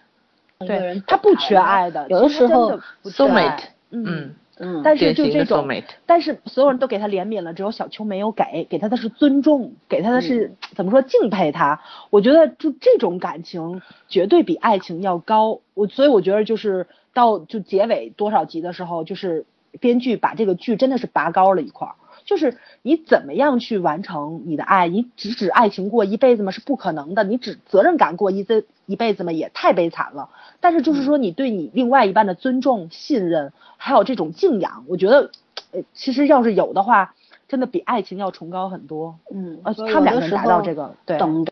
一个人，他不缺爱的，有的时候，so mate，嗯。嗯，但是就这种，但是所有人都给他怜悯了，只有小秋没有给，给他的是尊重，给他的是怎么说敬佩他。我觉得就这种感情绝对比爱情要高。我所以我觉得就是到就结尾多少集的时候，就是编剧把这个剧真的是拔高了一块儿。就是你怎么样去完成你的爱？你只指爱情过一辈子吗？是不可能的。你只责任感过一这一辈子吗？也太悲惨了。但是就是说，你对你另外一半的尊重、信任，还有这种敬仰，我觉得，呃，其实要是有的话，真的比爱情要崇高很多。嗯，他们两个人达到这个，对，懂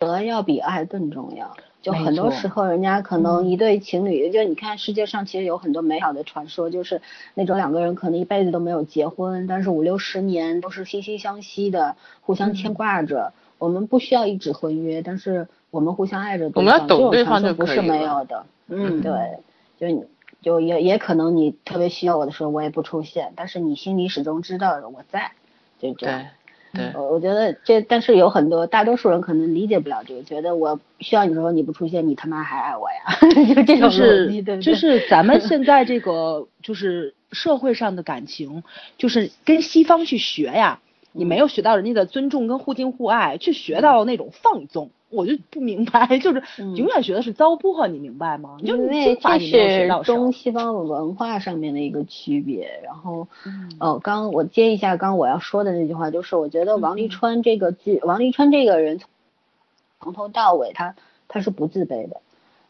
得要比爱更重要。就很多时候，人家可能一对情侣，就你看世界上其实有很多美好的传说，就是那种两个人可能一辈子都没有结婚，但是五六十年都是惺惺相惜的，互相牵挂着。我们不需要一纸婚约，但是。我们互相爱着对方，这种传说不是没有的。嗯，对，就你，就也也可能你特别需要我的时候，我也不出现，但是你心里始终知道我在，就这样。对，我我觉得这，但是有很多大多数人可能理解不了这个，觉得我需要你的时候你不出现，你他妈还爱我呀？就这种逻辑，对就是 咱们现在这个就是社会上的感情，就是跟西方去学呀，你没有学到人家的尊重跟互敬互爱，去学到那种放纵。我就不明白，就是永远学的是糟粕，你明白吗？因为这是中西方文化上面的一个区别。然后，哦，刚我接一下刚我要说的那句话，就是我觉得王沥川这个剧，王沥川这个人从头到尾他他是不自卑的，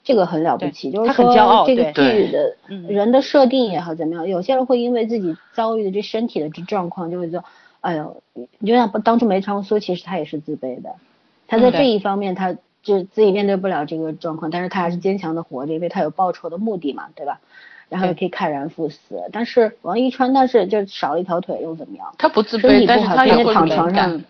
这个很了不起。就是说这个剧的人的设定也好怎么样，有些人会因为自己遭遇的这身体的这状况，就会说，哎呦，你就像当初梅长苏，其实他也是自卑的。他在这一方面，他就自己面对不了这个状况，但是他还是坚强的活着，因为他有报仇的目的嘛，对吧？然后也可以慨然赴死。但是王一川，但是就少了一条腿又怎么样？他不自卑，但是他也躺床上。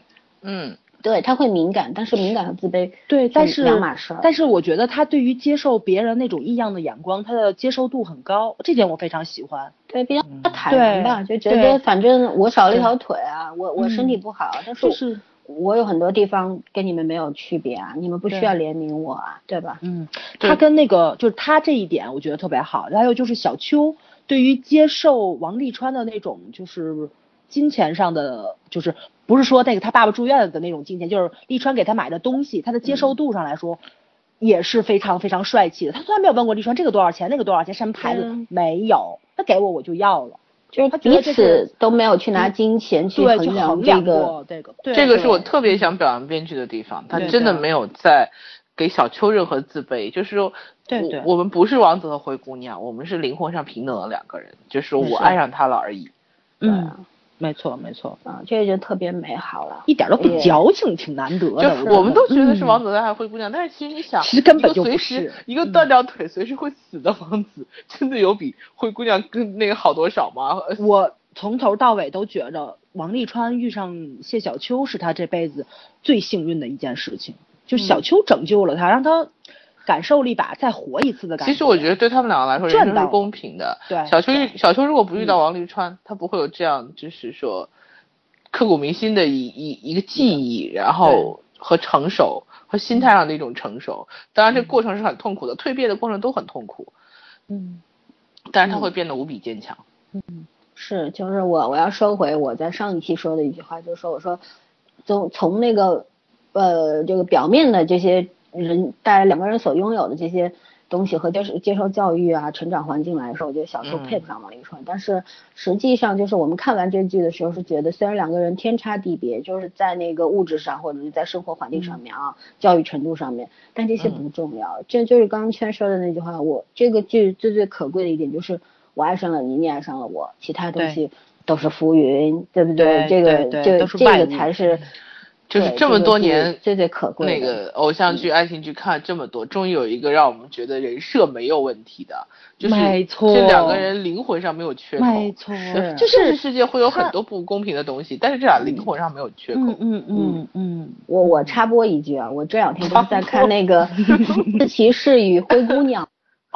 嗯，对，他会敏感，但是敏感和自卑对，但是两码事。但是我觉得他对于接受别人那种异样的眼光，他的接受度很高，这点我非常喜欢。对，比较坦然吧，就觉得反正我少了一条腿啊，我我身体不好，但是。我有很多地方跟你们没有区别啊，你们不需要怜悯我啊，对吧？嗯，他跟那个就是他这一点我觉得特别好，还有就是小邱对于接受王沥川的那种就是金钱上的，就是不是说那个他爸爸住院的那种金钱，就是沥川给他买的东西，他的接受度上来说，也是非常非常帅气的。他从来没有问过丽川这个多少钱，那个多少钱，什么牌子嗯没有，他给我我就要了。就是他彼此都没有去拿金钱去衡量这个过这个，对这个是我特别想表扬编剧的地方，他真的没有在给小秋任何自卑，就是说，对对。我我们不是王子和灰姑娘，我们是灵魂上平等的两个人，就是说是我爱上他了而已。嗯，没错没错，啊，这个就特别美好了。一点都不矫情，挺难得的。就我们都觉得是嗯王子在爱灰姑娘，但是其实你想，其实根本就随时是一个断掉腿随时会死的王子，真的有比灰姑娘更那个好多少吗？我从头到尾都觉着王沥川遇上谢小秋是他这辈子最幸运的一件事情，就小秋拯救了他，让他感受了一把再活一次的感觉。其实我觉得对他们两个来说，人赚到。了生是公平的。对。小秋对。小秋如果不遇到嗯。王沥川，他不会有这样就是说刻骨铭心的一一一个记忆，然后和成熟和心态上的一种成熟。当然，这过程是很痛苦的，蜕变的过程都很痛苦，嗯。但是他会变得无比坚强。嗯。是，就是我我要收回我在上一期说的一句话，就是说我说从从那个呃这个表面的这些人带两个人所拥有的这些东西和接受接受教育啊成长环境来说，我觉得小时候嗯。配不上王沥川，但是实际上就是我们看完这剧的时候是觉得虽然两个人天差地别，就是在那个物质上或者是在生活环境上面啊、教育程度上面，但这些不重要，这就是刚刚圈说的那句话，我这个剧最最可贵的一点就是。我爱上了你，你爱上了我，其他东西都是浮云，对不对？这个这个这个才是，就是这么多年最最可贵那。个偶像剧、爱情剧看了这么多，终于有一个让我们觉得人设没有问题的，就是没错这两个人灵魂上没有缺口。没错是就现实世界会有很多不公平的东西，但是这俩灵魂上没有缺口。嗯嗯嗯嗯，我我插播一句啊，我这两天在看那个 《自骑士与灰姑娘》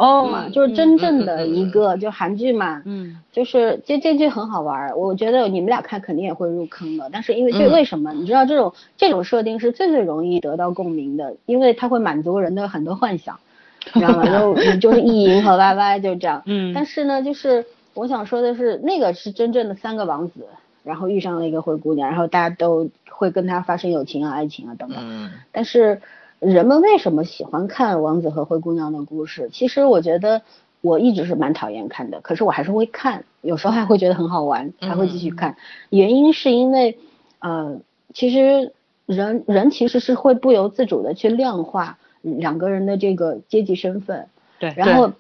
哦嘛，就是真正的一个就韩剧嘛，嗯就是这这剧很好玩儿，我觉得你们俩看肯定也会入坑的。但是因为这嗯为什么？你知道这种这种设定是最最容易得到共鸣的，因为它会满足人的很多幻想，你知道吗？就就是意淫和 YY 就这样。嗯但是呢，就是我想说的是，那个是真正的三个王子，然后遇上了一个灰姑娘，然后大家都会跟他发生友情啊、爱情啊等等。嗯但是人们为什么喜欢看王子和灰姑娘的故事？其实我觉得我一直是蛮讨厌看的，可是我还是会看，有时候还会觉得很好玩，还会继续看。原因是因为，呃，其实人人其实是会不由自主的去量化两个人的这个阶级身份，对，然后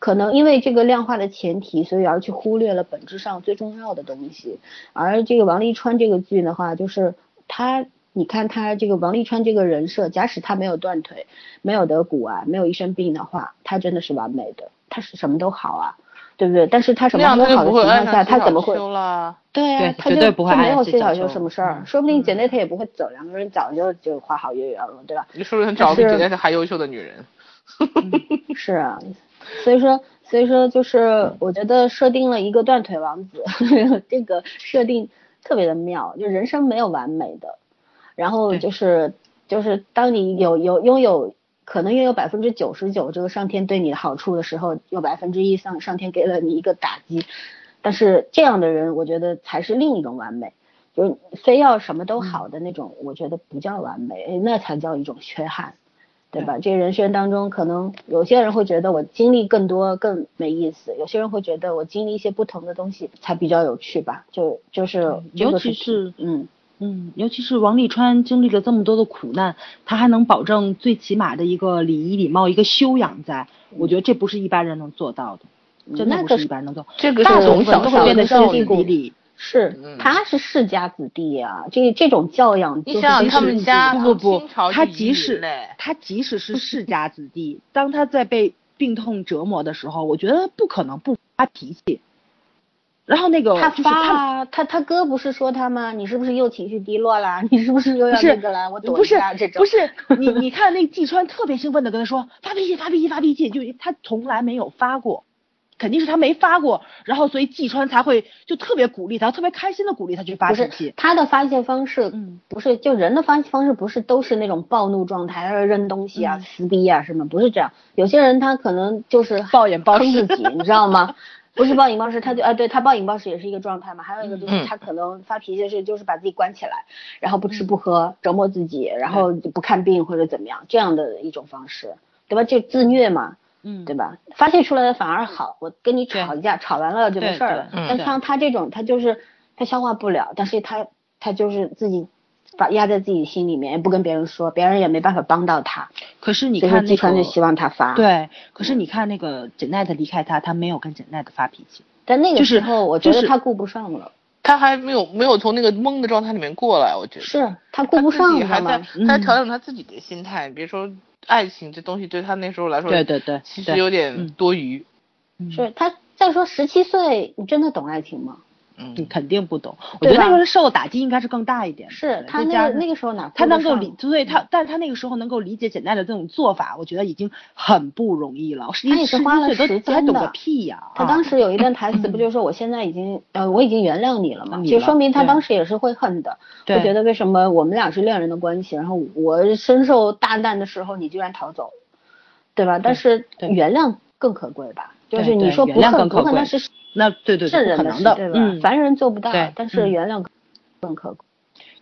可能因为这个量化的前提，所以而去忽略了本质上最重要的东西。而这个王沥川这个剧的话，就是他，你看他这个王沥川这个人设，假使他没有断腿，没有得骨癌，没有一身病的话，他真的是完美的，他是什么都好啊，对不对？但是他什么都好的情况下，他谢怎么会？小秋啦？对对啊，他就绝对不会就没有谢小秋什么事儿，嗯说不定姐内他也不会走，两个人早就就花好月圆了，对吧？你是不是找个比姐姐还优秀的女人？是啊，所以说，所以说就是我觉得设定了一个断腿王子，这个设定特别的妙，就人生没有完美的，然后就是就是当你有有拥有可能拥有百分之九十九这个上天对你的好处的时候，有百分之一上上天给了你一个打击，但是这样的人，我觉得才是另一种完美。就是非要什么都好的那种，我觉得不叫完美，哎那才叫一种缺憾。对吧？这个人生当中，可能有些人会觉得我经历更多更没意思，有些人会觉得我经历一些不同的东西才比较有趣吧。就就是，尤其是嗯，嗯，尤其是王沥川经历了这么多的苦难，他还能保证最起码的一个礼仪礼貌、一个修养在，我觉得这不是一般人能做到的，真的不那个是一般人能做。这个大是从小部分都会变得歇斯底里。是嗯他是世家子弟啊、这这种教养就是你想想他们家不不不，他即使他即使是世家子弟，当他在被病痛折磨的时候，我觉得不可能不发脾气。然后那个他发啊，他他哥不是说他吗？你是不是又情绪低落啦？你是不是又要那个啦？我躲不是一下这种。不是 你你看那季川特别兴奋的跟他说发脾气发脾气发脾气，就他从来没有发过，肯定是他没发过，然后所以季川才会就特别鼓励他，特别开心的鼓励他去发脾气。他的发泄方式，嗯不是就人的发泄方式不是都是那种暴怒状态，呃扔东西啊、嗯撕逼啊什么，不是这样。有些人他可能就是暴饮暴食自己，你知道吗？不是暴饮暴食，他就啊，对他暴饮暴食也是一个状态嘛。还有一个就是嗯他可能发脾气是就是把自己关起来，然后不吃不喝，折磨自己，然后就不看病或者怎么样，这样的一种方式，对吧？就自虐嘛，嗯，对吧？发泄出来的反而好，我跟你吵一架，吵完了就没事儿了。但像他这种，他就是他消化不了，但是他他就是自己把压在自己心里面，也不跟别人说，别人也没办法帮到他。可是你看那个季川就希望他发。。对，可是你看那个 Janet 离开他，他没有跟 Janet 发脾气。但那个时候，我觉得他顾不上了。他还没有没有从那个懵的状态里面过来，我觉得是他顾不上，他吗？他调整他自己的心态。别说爱情这东西对他那时候来说，对对对其实有点嗯多余。嗯是他再说十七岁，你真的懂爱情吗？你嗯，肯定不懂。我觉得那时候受的打击应该是更大一点。是他那个那个时候哪他能够理，所以他，但是他那个时候能够理解简单的这种做法，我觉得已经很不容易了。十他也是花了岁时间的都还懂个屁呀、他当时有一段台词不就是说我现在已经呃我已经原谅你了嘛？你了其实说明他当时也是会恨的，对会觉得为什么我们俩是恋人的关系，然后我深受大难的时候你居然逃走，对吧？但是原谅更可贵吧？就是你对原说不恨谅更可贵不恨那是那对对圣人的事，对吧？嗯，凡人做不到对，但是嗯原谅更可贵。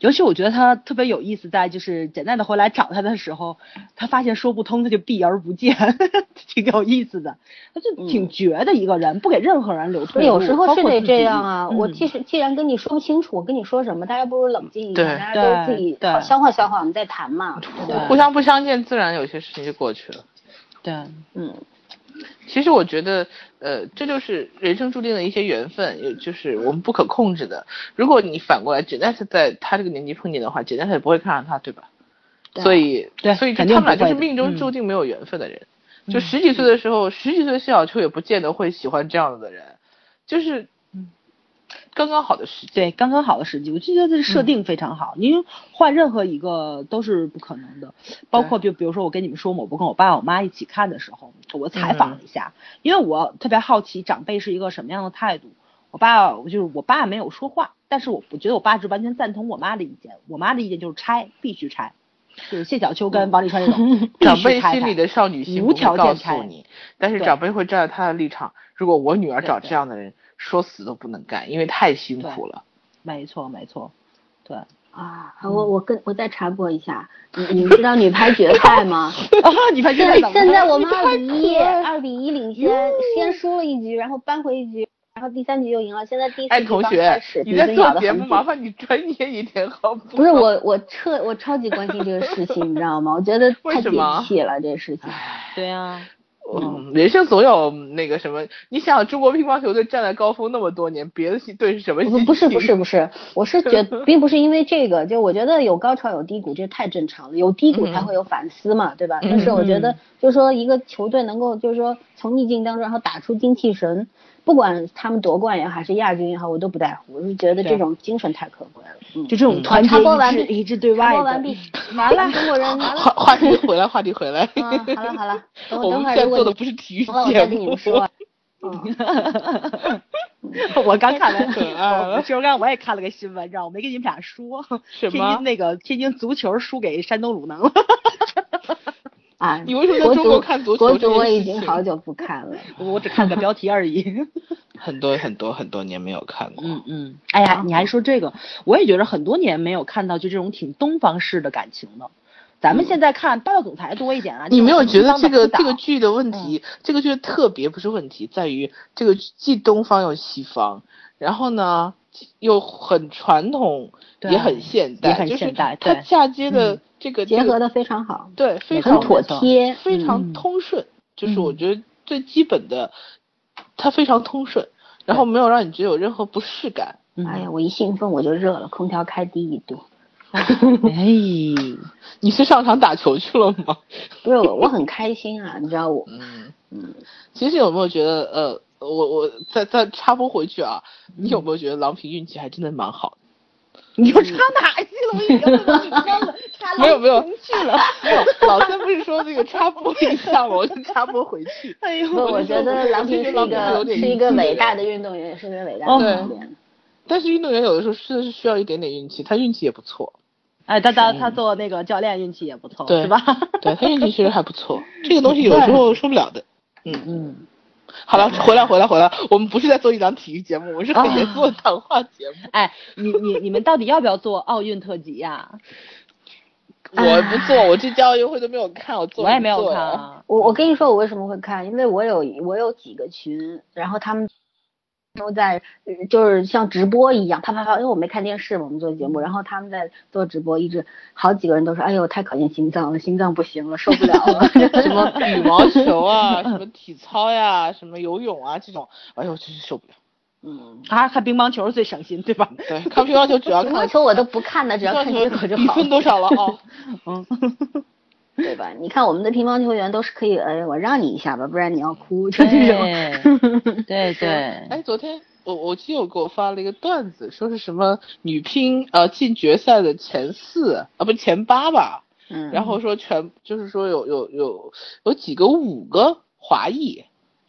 尤其我觉得他特别有意思，在就是简单的回来找他的时候，他发现说不通，他就避而不见，挺有意思的。他就挺绝的一个人，不给任何人留退路。有时候是得这样啊！我嗯其实既然跟你说不清楚，我跟你说什么，大家不如冷静一对点，大家都自己对好消化消化，我们再谈嘛，对？互相不相见，自然有些事情就过去了。对，嗯，其实我觉得，呃，这就是人生注定的一些缘分，也就是我们不可控制的。如果你反过来 Janet 在他这个年纪碰见的话，Janet 也不会看上他，对吧？对所以，对所以他们俩就是命中注定没有缘分的人。就十几岁的时候，十几岁的谢小秋也不见得会喜欢这样的人，就是刚刚好的时机。对，刚刚好的时机，我就觉得这设定非常好。您换任何一个都是不可能的，包括就比如说我跟你们说，我不跟我爸我妈一起看的时候，我采访了一下，因为我特别好奇长辈是一个什么样的态度。我爸就是我爸没有说话，但是我我觉得我爸是完全赞同我妈的意见，我妈的意见就是拆，必须拆，就是谢小秋跟王沥川这种 长辈心里的少女心无条件拆你，但是长辈会站在他的立场。如果我女儿找这样的人，说死都不能干，因为太辛苦了。没错没错，对。啊，我我跟我再插播一下，你 你知道女排决赛吗？啊，女排现在冷现在我们二比一，二比一领先，先输了一局，然后扳回一局，然后第三局又赢了，现在第哎，四局刚同学开始，，你在做节目，麻烦你专业一点好不？不是我，我彻我超级关心这个事情，你知道吗？我觉得太解气了，这个事情。对呀、嗯，人生总有那个什么，你想中国乒乓球队站在高峰那么多年，别的队是什么？不不是不是不是，我是觉得 并不是因为这个，就我觉得有高潮有低谷，这太正常了，有低谷才嗯会有反思嘛，对吧？嗯。但是我觉得就是说一个球队能够就是说从逆境当中然后打出精气神，不管他们夺冠也好还是亚军也好，我都不在乎，我是觉得这种精神太可贵了。嗯，就这种嗯团结插播完一致、一致对外完毕，完了，中国人完话了。话题回来，话题回来。嗯，好了好了，等我等们现在做的不是体育节目，我节再跟你目们。说。嗯，我刚看了，可爱了我其实刚我也看了个新闻，知道我没跟你们俩说，什么天津那个天津足球输给山东鲁能了。啊，你为什么在中国看足球国足我已经好久不看了。我只看个标题而已。很多很多很多年没有看过。嗯嗯，哎呀，你还说这个，我也觉得很多年没有看到就这种挺东方式的感情了。咱们现在看霸道总裁多一点啊。你没有觉得这个这个剧的问题，这个剧的特别不是问题，在于这个既东方又西方，然后呢又很传统，也很现代，也很就是现代对它嫁接的这个结合的非常好，对非常妥帖。非常嗯通顺，就是我嗯觉得最基本的，它非常通顺，然后没有让你觉得有任何不适感。嗯哎呀，我一兴奋我就热了，空调开低一度。哎，你是上场打球去了吗？不是我，我很开心啊，你知道我，嗯，嗯，其实有没有觉得，呃，我我再再插播回去啊，你有没有觉得郎平运气还真的蛮好？你又插哪去了？我已经忘了，插没有没有去了。没有，老三不是说那个插播一下吗？我就插播回去。哎呦，我觉得郎平是一个是一个伟大的运动员，也是一个伟大哦的教练。但是运动员有的时候真的是需要一点点运气，他运气也不错，哎，他他他做那个教练运气也不错，对是吧？对他运气其实还不错，这个东西有时候说不了的。嗯，嗯，好了，回来回来回来，我们不是在做一档体育节目，我们是很严肃的谈话节目。哎，你你你们到底要不要做奥运特辑呀？我不做，我这届奥运会都没有看，我做我也没有看啊。我我跟你说我为什么会看，因为我有我有几个群，然后他们都在呃就是像直播一样，啪啪啪，因为我没看电视嘛，我们做节目，然后他们在做直播，一直好几个人都说，哎呦太考验心脏了，心脏不行了，受不了了。什么羽毛球啊，什么体操呀，什么游泳啊这种，哎呦真是受不了。嗯，啊，看乒乓球最省心，对吧？对，看乒乓球主要 乒看乓球我都不看的，只要看结果就好。比分多少了哦？嗯，对吧？你看我们的乒乓球员都是可以，哎，我让你一下吧，不然你要哭，就这种。对对，哎，昨天我我基友给我发了一个段子，说是什么女乒呃进决赛的前四啊，不前八吧，嗯，然后说全就是说有有有有几个五个华裔，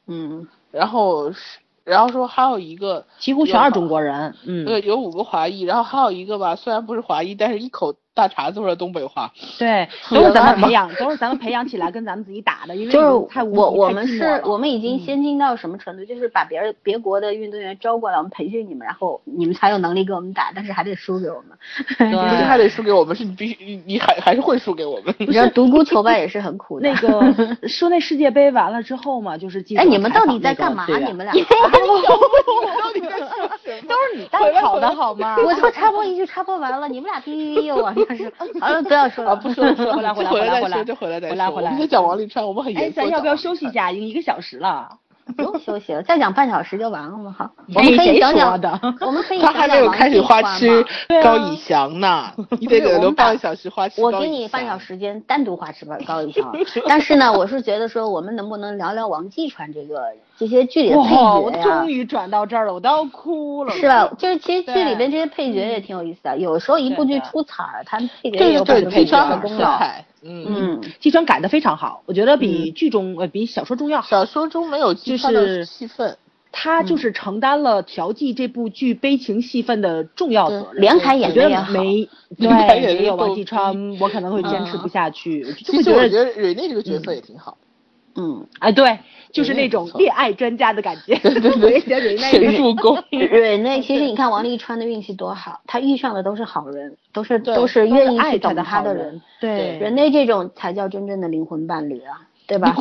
嗯然后是然后说还有一个几乎全是中国人。嗯，对，有五个华裔，然后还有一个吧，虽然不是华裔，但是一口大碴子味儿东北话。对，都是咱们 培养，都是咱们培养起来跟咱们自己打的，因为就是太我我们是我们已经嗯先进到什么程度？就是把别人别国的运动员招过来，我们培训你们，然后你们才有能力跟我们打，但是还得输给我们。不是还得输给我们，是你必须你你还还是会输给我们。你知道独孤求败也是很苦的。那个说那世界杯完了之后嘛，就是记哎，你们到底在干嘛？你们俩？都是你带跑的好吗？我说插播一句，插播完了，你们俩哔哔哔又往上说。好了，不要说了，啊，不说了，不说了，回来回来回回来回来再说，就回来再说。回来回来我们在讲王沥川，我们很哎，严肃地讲。咱要不要休息一下？已经一个小时了。不用休息了，再讲半小时就完了嘛。好，我哎们可以谁说讲讲的，我们可以他还没有开始花痴高以翔呢，你得给他留半个小时花痴我给你半小时间单独花痴吧高以翔，但是呢，我是觉得说我们能不能聊聊王继川这个这些剧里的配角呀终？于转到这儿了，我都要哭了。是吧？就是其实剧里边这些配角也挺有意思的，有时候一部剧出彩儿，他们配角也有对对对，很多配角配川很出的功劳。彩。嗯，嗯，季川改的非常好，我觉得比剧中呃比小说中要好。小说中没有季川的就是戏份。他就是承担了调剂这部剧悲情戏份的重要责任。连 凯演的也没对，得没有王继川，我可能会坚持不下去。其实我觉得蕊内这个角色也挺好。嗯，哎，对，就是那种恋爱专家的感觉。对对对，助攻。蕊内其实你看王沥川的运气多好，他遇上的都是好人，都是对都是愿意去懂爱他的人。对，人类这种才叫真正的灵魂伴侣啊，对吧？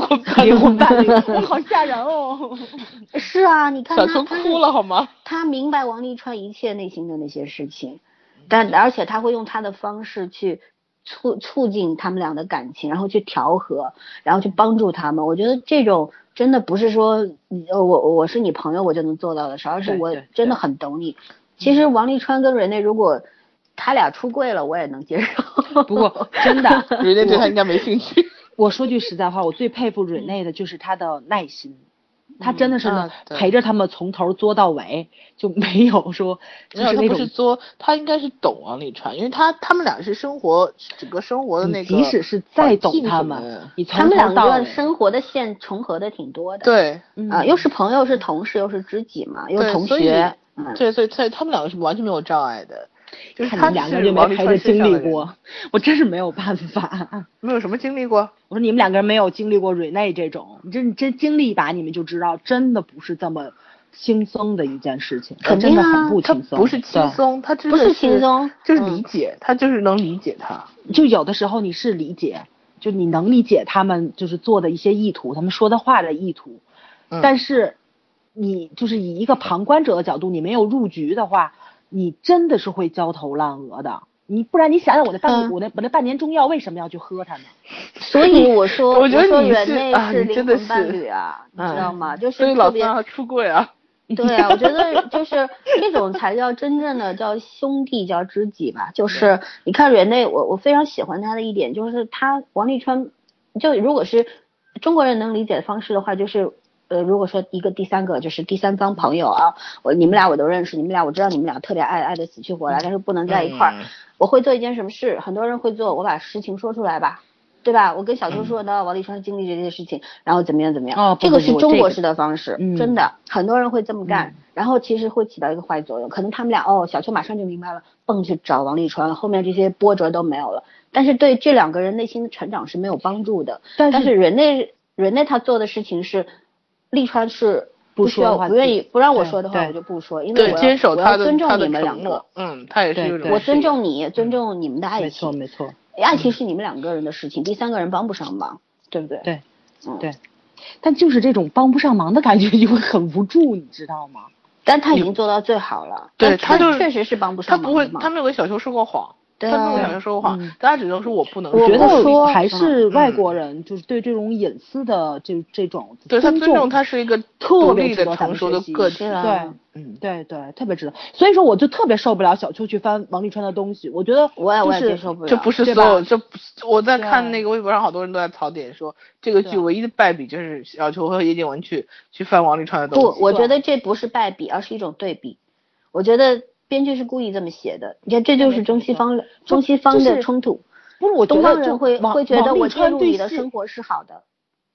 灵魂伴侣，哇好吓人哦。是啊，你看他他哭了好吗？他明白王沥川一切内心的那些事情，但而且他会用他的方式去促促进他们俩的感情，然后去调和，然后去帮助他们。我觉得这种真的不是说我我是你朋友我就能做到的事，而是我真的很懂你。其实王沥川跟瑞内如果他俩出柜了，我也能接受。不过真的，瑞内对他应该没兴趣。我说句实在话，我最佩服瑞内的就是他的耐心。她真的是啊陪着他们从头作到尾，就没有说就没有，他是那种不是作，他应该是懂王沥川，因为他他们俩是生活整个生活的那个，即使是再懂他们，你他们两个生活的线重合的挺多的。对嗯啊，又是朋友，又是同事，又是知己嘛，又是同对所以学。嗯，对，所以所以他们两个是完全没有障碍的，就是你们两个人是王沥川没陪着经历过，我真是没有办法。没有什么经历过。我说你们两个人没有经历过瑞内这种，你真真经历一把，你们就知道，真的不是这么轻松的一件事情，肯定啊真的很不他轻松。不是轻，松，他真的不是轻松就是嗯理解，他就是能理解他。就有的时候你是理解，就你能理解他们就是做的一些意图，他们说的话的意图，嗯但是你就是以一个旁观者的角度，你没有入局的话，你真的是会焦头烂额的。你不然你想想我那半、嗯我那我那半年中药为什么要去喝它呢？所以我说，我觉得你说人是啊类是灵你真的魂伴侣啊，你嗯知道吗？就是所以老三出柜啊。对啊，我觉得就是这种才叫真正的叫兄弟，叫知己吧。就是你看人类，我我非常喜欢他的一点就是他王沥川，就如果是中国人能理解的方式的话，就是呃，如果说一个第三个就是第三方朋友啊，我你们俩我都认识，你们俩我知道你们俩特别爱爱的死去活来，但是不能在一块儿。嗯我会做一件什么事，很多人会做，我把事情说出来吧，对吧？我跟小秋说的，王沥川经历这些事情，然后怎么样怎么样，哦这个是中国式的方式，嗯真的，很多人会这么干，嗯然后其实会起到一个坏作用，可能他们俩哦，小秋马上就明白了，蹦去找王沥川，后面这些波折都没有了，但是对这两个人内心的成长是没有帮助的，但是人类人类他做的事情是。利川是不需要说不愿意不让我说的话，我就不说，因为对，我要坚守我他的要尊重他的你们两个。承诺，，嗯，他也是我尊重你，尊重你们的爱情。没错情，没错，爱情是你们两个人的事情，第三个人帮不上忙，对不对？对嗯。对。但就是这种帮不上忙的感觉，就会很无助，你知道吗？但他已经做到最好了，对他就确实是帮不上忙他不会，他没有跟小秋说过谎，对他没有跟啊小秋说过谎大家只能说我不能我觉得说得还是嗯外国人，就是对这种隐私的这这种对他尊尊重他是一个特独立的别值得咱成熟的个体，对，嗯，对对，特别值得。所以说，我就特别受不了小秋去翻王沥川的东西，我觉得我也我也就是接受不了，这不是所有，这我在看那个微博上，好多人都在槽点说，这个剧唯一的败笔就是小秋和叶静文去去翻王沥川的东不，西。我觉得这不是败笔，而是一种对比。我觉得编剧是故意这么写的，你看这就是中西方中西方的冲突。不是我觉东方人会王会觉得我介入川对你的生活是好的，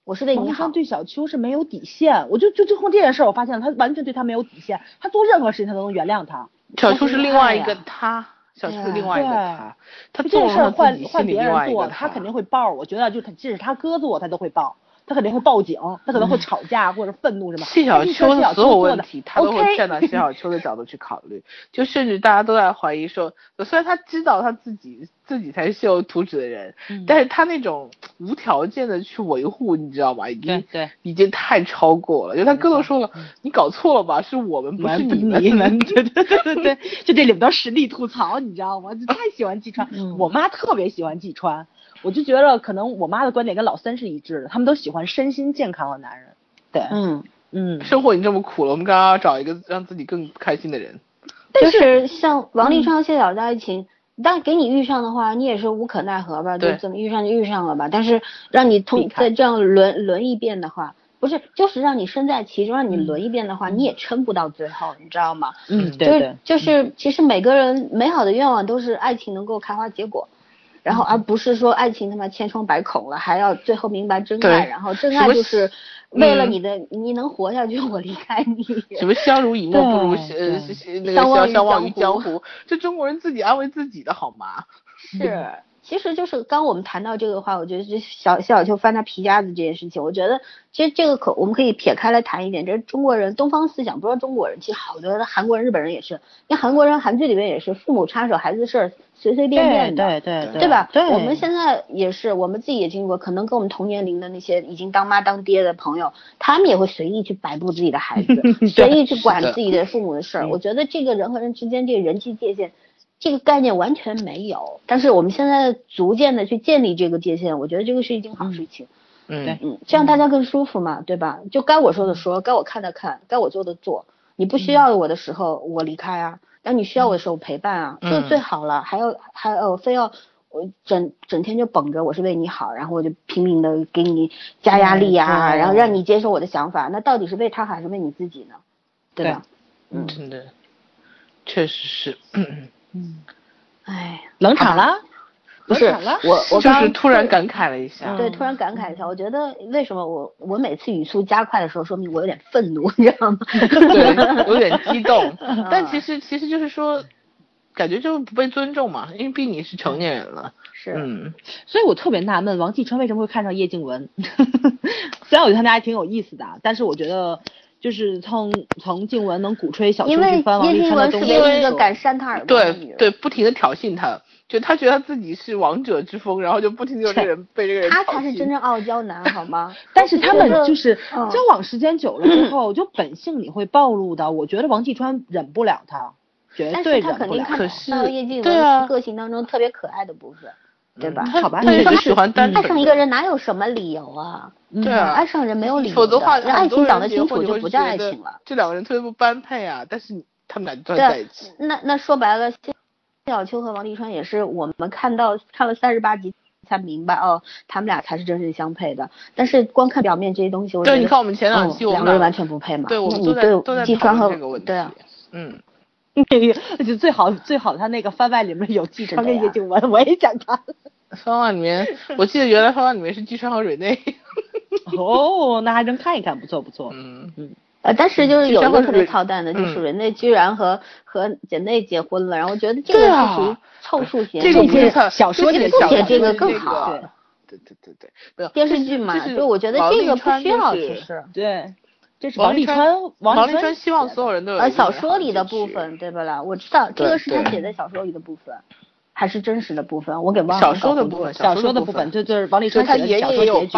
我是为你好川。对小秋是没有底线，我就就就从这件事儿，我发现了他完全对他没有底线，他做任何事情他都能原谅他。小秋是另外一个他，小秋另外一个他，他这件事儿换换别人做，他肯定会爆。我觉得就他即使他哥做，他都会爆，他肯定会报警，他可能会吵架或者愤怒什么。谢小秋的所有问题，他都会站到谢小秋的角度去考虑，就甚至大家都在怀疑说，虽然他知道他自己自己才是咎由图纸的人，嗯但是他那种无条件的去维护，你知道吗？已经对对已经太超过了。就他哥都说了，你搞错了吧？是我们，不是。你们，对对对对对，就这里边都实力吐槽，你知道吗？就太喜欢 季川，嗯我妈特别喜欢季川，我就觉得可能我妈的观点跟老三是一致的，他们都喜欢身心健康的男人。对，嗯，嗯，生活已经这么苦了，我们刚刚要找一个让自己更开心的人。就是像王嗯沥川和谢晓的爱情，但给你遇上的话，你也是无可奈何吧？就对怎么遇上就遇上了吧。但是让你避通再这样轮轮一遍的话，不是，就是让你身在其中，让你嗯轮一遍的话，你也撑不到最后，你知道吗？嗯，对就是对，就是，其实每个人美好的愿望都是爱情能够开花结果，然后而不是说爱情他妈千疮百孔了，还要最后明白真爱，然后真爱就是为了嗯你的你能活下去，我离开你。什么相濡以沫不如呃那个相相忘于江湖，这中国人自己安慰自己的好吗？是，其实就是刚我们谈到这个话，我觉得是小小秋翻他皮夹子这件事情，我觉得其实这个可我们可以撇开来谈一点，就是中国人东方思想，不说中国人，其实好多的韩国人、日本人也是，你看韩国人韩剧里面也是父母插手孩子的事儿随随便便的，对对对对吧？对，我们现在也是，我们自己也经历过，可能跟我们同年龄的那些已经当妈当爹的朋友，他们也会随意去摆布自己的孩子，随意去管自己的父母的事我觉得这个人和人之间这个人际界限，这个概念完全没有。但是我们现在逐渐的去建立这个界限，我觉得这个是一件好事情。嗯对，嗯，这样大家更舒服嘛，对吧？就该我说的说，该我看的看，该我做的做。你不需要我的时候，我离开啊；当你需要我的时候，我陪伴啊，这嗯就最好了。还要还要非要我整整天就绷着我是为你好，然后我就拼命的给你加压力啊，对然后让你接受我的想法，那到底是为他还是为你自己呢？对吧？嗯，真的，确实是，嗯嗯，哎，冷场了，不是冷场了，我我就是突然感慨了一下。对，嗯突然感慨一下，我觉得为什么我我每次语速加快的时候，说明我有点愤怒，你知道吗？对，有点激动，嗯 但其实其实就是说，感觉就是不被尊重嘛，因为毕竟你是成年人了。是，嗯，所以我特别纳闷，王继川为什么会看上叶静文？虽然我觉得他们还挺有意思的，但是我觉得就是从从静雯能鼓吹小秋因为去翻王叶静沥川的东西，文是唯一一个敢扇他耳光的女人。对对，不停的挑衅他，就他觉得他自己是王者之风，然后就不停的有这个人被这个人他挑衅才是真正傲娇男，好吗？但是他们就是嗯交往时间久了之后，就本性你会暴露的。我觉得王继川忍不了他，绝但对是他肯定忍不了。可看到叶静对啊文个性当中特别可爱的部分，对吧？他好吧他也你是喜欢单爱纯的上一个人哪有什么理由啊？嗯对啊爱上人没有理由否则的话，爱情讲得清楚就不叫爱情了。这两个人特别不般配啊，但是他们俩就在一起。那那说白了，谢小秋和王沥川也是我们看到看了三十八集才明白哦，他们俩才是真正相配的。但是光看表面这些东西，我觉对，得你看我们前两嗯期，我们俩两个人完全不配嘛。对，我们都在都对在讨论这个问题。对啊，嗯，就最好最好他那个番外里面有继川跟叶静文，我也想看。番外里面，我记得原来番外里面是季川和蕊内。哦，那还能看一看，不错不错。嗯嗯，呃，但是就是有一个特别操蛋的，就是嗯人家居然和和简内结婚了，然后我觉得这个是属于凑数写这个的不是小说里写这个更好对对对对电视剧嘛，这是所以我觉得这个不需要，其实。对，这是王沥川，王沥川希望所有人都有。呃，小说里的部分对不啦？我知道这个是他写在小说里的部分。还是真实的部分，我给忘了。小说的部分，小说的部分，就就是王沥川写的小说结局。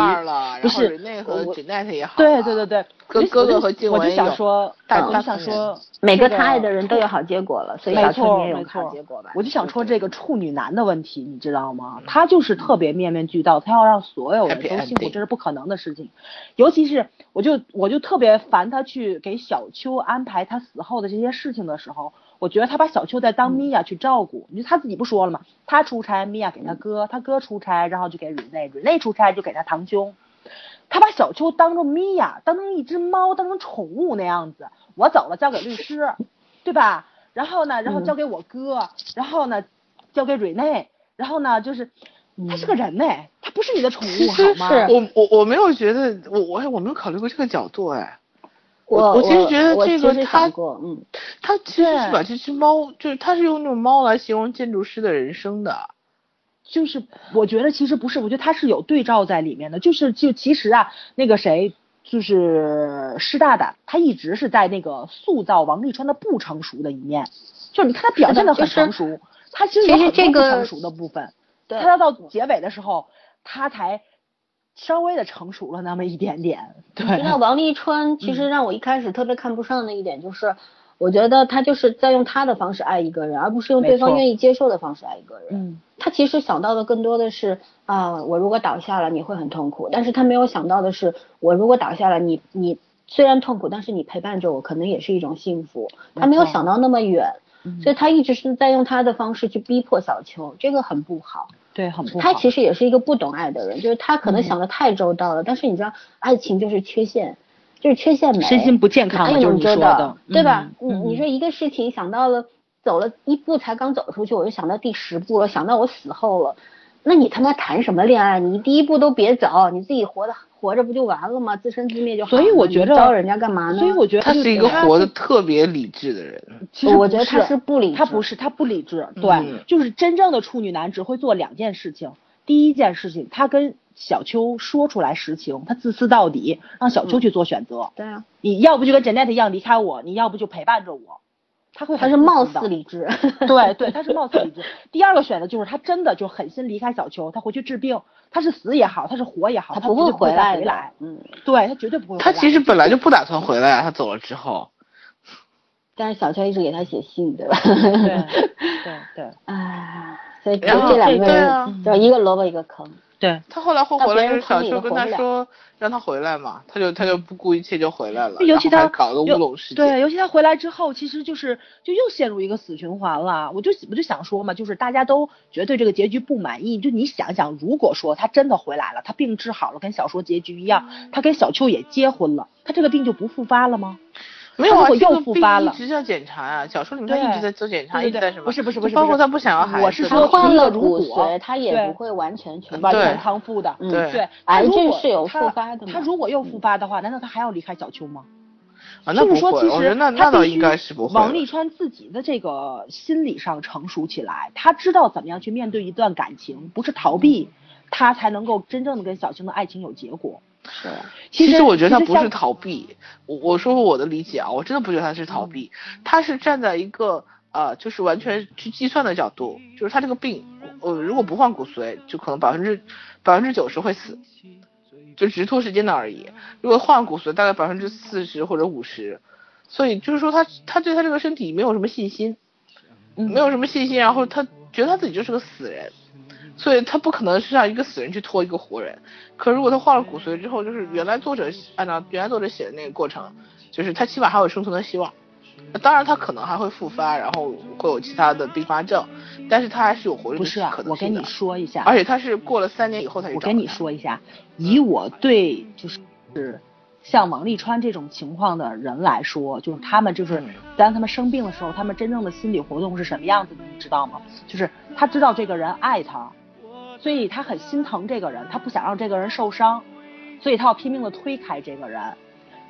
不是那和 Janet 也好。对对对对，哥哥哥和静雯我就想说，我就想说，每个他爱的人都有好结果了，所以小春也有好结果吧。我就想说这个处女男的问题，你知道吗？他就是特别面面俱到，他要让所有人都幸福，这是不可能的事情。尤其是，我就我就特别烦他去给小秋安排他死后的这些事情的时候。我觉得他把小秋在当米娅去照顾，你说他自己不说了吗？他出差，米娅给他哥；他哥出差，然后就给瑞内；瑞内出差就给他堂兄。他把小秋当成米娅，当成一只猫，当成宠物那样子。我走了，交给律师，对吧？然后呢，然后交给我哥，然后呢，交给瑞内，然后呢，就是他是个人呢，他不是你的宠物好吗？我我我没有觉得，我我我没有考虑过这个角度哎。我我其实觉得这个他，嗯，他其实是把这只猫，就是他是用那种猫来形容建筑师的人生的，就是我觉得其实不是，我觉得他是有对照在里面的，就是就其实啊，那个谁就是师大的，他一直是在那个塑造王沥川的不成熟的一面，就是你看他表现的很成熟，他其实有很多不成熟的部分，他要到结尾的时候，他才。稍微的成熟了那么一点点，对。那王沥川其实让我一开始特别看不上的一点就是，我觉得他就是在用他的方式爱一个人，而不是用对方愿意接受的方式爱一个人。嗯。他其实想到的更多的是啊，我如果倒下了你会很痛苦，但是他没有想到的是，我如果倒下了，你你虽然痛苦，但是你陪伴着我，可能也是一种幸福。他没有想到那么远，所以他一直是在用他的方式去逼迫小秋，这个很不好。对，很不好。他其实也是一个不懂爱的人，就是他可能想的太周到了。但是你知道，爱情就是缺陷，就是缺陷美。身心不健康，就是你说的，对吧？你你说一个事情想到了，走了一步才刚走出去，我就想到第十步了，想到我死后了。那你他妈谈什么恋爱？你第一步都别走，你自己活的活着不就完了吗？自生自灭就好。所以我觉得招人家干嘛呢？所以我觉得他是一个活的特别理智的人。其实我觉得他是不理智，他不是他不理智，对，就是真正的处女男只会做两件事情。第一件事情，他跟小秋说出来实情，他自私到底，让小秋去做选择。对啊，你要不就跟 Janet 一样离开我，你要不就陪伴着我。他会他是貌似理智，对对，他是貌似理智。第二个选择就是他真的就狠心离开小秋，他回去治病，他是死也好，他是活也好，他不会回来。回来，嗯，对他绝对不会。他其实本来就不打算回来啊，他走了之后。但是小秋一直给他写信，对吧？对对对。哎，所以这两个人就一个萝卜一个坑。对他后来后回来，就是小秋跟他说让他回来嘛，他就他就不顾一切就回来了，尤其他搞个乌龙事件。对，尤其他回来之后，其实就是就又陷入一个死循环了。我就我就想说嘛，就是大家都觉得对这个结局不满意，就你想想，如果说他真的回来了，他病治好了，跟小说结局一样，他跟小秋也结婚了，他这个病就不复发了吗？没有啊，又复发了，一直在检查啊。小说里面他一直在做检查，一直在什么？不是不是不是，包括他不想要孩子。我是说，换了骨髓，他也不会完全全完全康复的。对对，癌症是有复发的。他如果又复发的话，难道他还要离开小秋吗？啊，就是说，其实他必须王沥川自己的这个心理上成熟起来，他知道怎么样去面对一段感情，不是逃避，他才能够真正的跟小青的爱情有结果。是，其实我觉得他不是逃避，我我说我的理解啊，我真的不觉得他是逃避，他是站在一个呃，就是完全去计算的角度，就是他这个病，呃，如果不换骨髓，就可能百分之百分之九十会死，就只是拖时间的而已。如果换骨髓，大概百分之四十或者五十，所以就是说他他对他这个身体没有什么信心，没有什么信心，然后他觉得他自己就是个死人。所以他不可能是让一个死人去拖一个活人，可如果他换了骨髓之后，就是原来作者按照原来作者写的那个过程，就是他起码还有生存的希望。当然他可能还会复发，然后会有其他的并发症，但是他还是有活着的可能性的。我跟你说一下，而且他是过了三年以后才。我跟你说一下，以我对就是像王沥川这种情况的人来说，就是他们就是当他们生病的时候，他们真正的心理活动是什么样子的，你知道吗？就是他知道这个人爱他。所以他很心疼这个人，他不想让这个人受伤，所以他要拼命的推开这个人。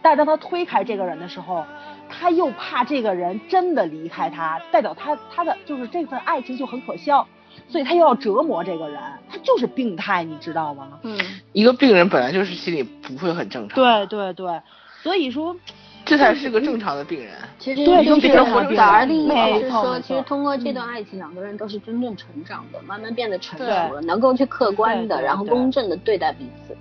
但是当他推开这个人的时候，他又怕这个人真的离开他，代表他他的就是这份爱情就很可笑，所以他又要折磨这个人，他就是病态，你知道吗？嗯，一个病人本来就是心里不会很正常。对对对，所以说。这才是个正常的病人。其实对就是正常的早儿的意思没错是说，其实通过这段爱情，两个人都是真正成长的，慢慢变得成熟了，能够去客观的，然后公正的对待彼此，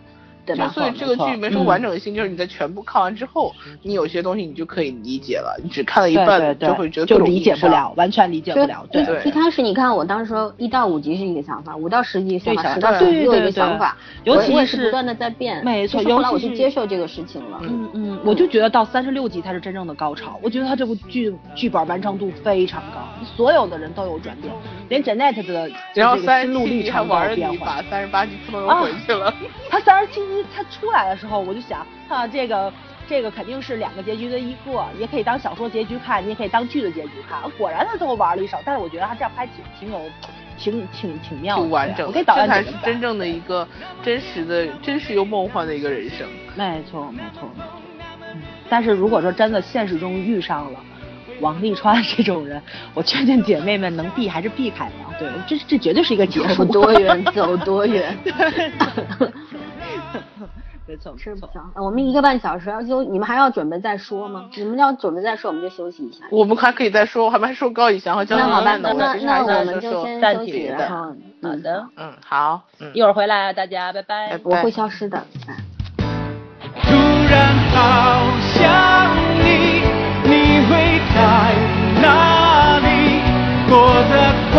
对吧？就所以这个剧没什么完整性，就是你在全部看完之后，你有些东西你就可以理解了，你只看了一半，就会觉得就理解不。了，完全理解不了。一对，对一开始你看，我当时说一到五集是一个想法，五到十集想法，对十到对十集又一个对对想法，尤我我也其是不断的在变，没错后来我去尤其接受这个事情了。嗯嗯，我就觉得到三十六集才是真正的高潮。我觉得他这部剧剧本完成度非常高，所有的人都有转变，连 Janet 的这个然后三心路历十七集还程都玩了你，有变化把。三十八集突啊又回去了。他三十七集他出来的时候，我就想啊，这个这个肯定是两个结局的一个，也可以当小说结局看，你也可以当剧的结局看。果然他最后玩了一手，但是我觉得他这样拍挺挺有挺挺挺妙的，挺完整的，我给导这才是真正的一个真实的、真实又梦幻的一个人生。没错，没错，没错。嗯，但是如果说真的现实中遇上了王沥川这种人，我劝劝姐妹们能避还是避开吧。对，这这绝对是一个结走束。多远走多远。没错，是不没错。是？我们一个半小时要休，你们还要准备再说吗？你们要准备再说，我们就休息一下。我们还可以再说，我还没说高以翔和江那好那那那我们就先休息，暂停然后好嗯，的，嗯，好，嗯，一会儿回来啊，大家拜拜我会消失的。哎突然好想你，你会在哪里？过得快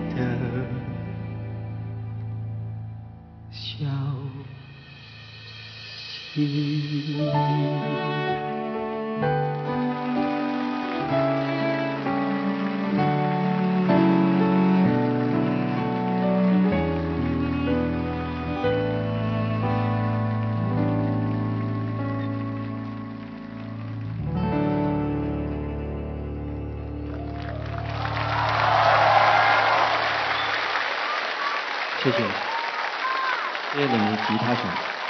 谢谢，谢谢两位吉他手。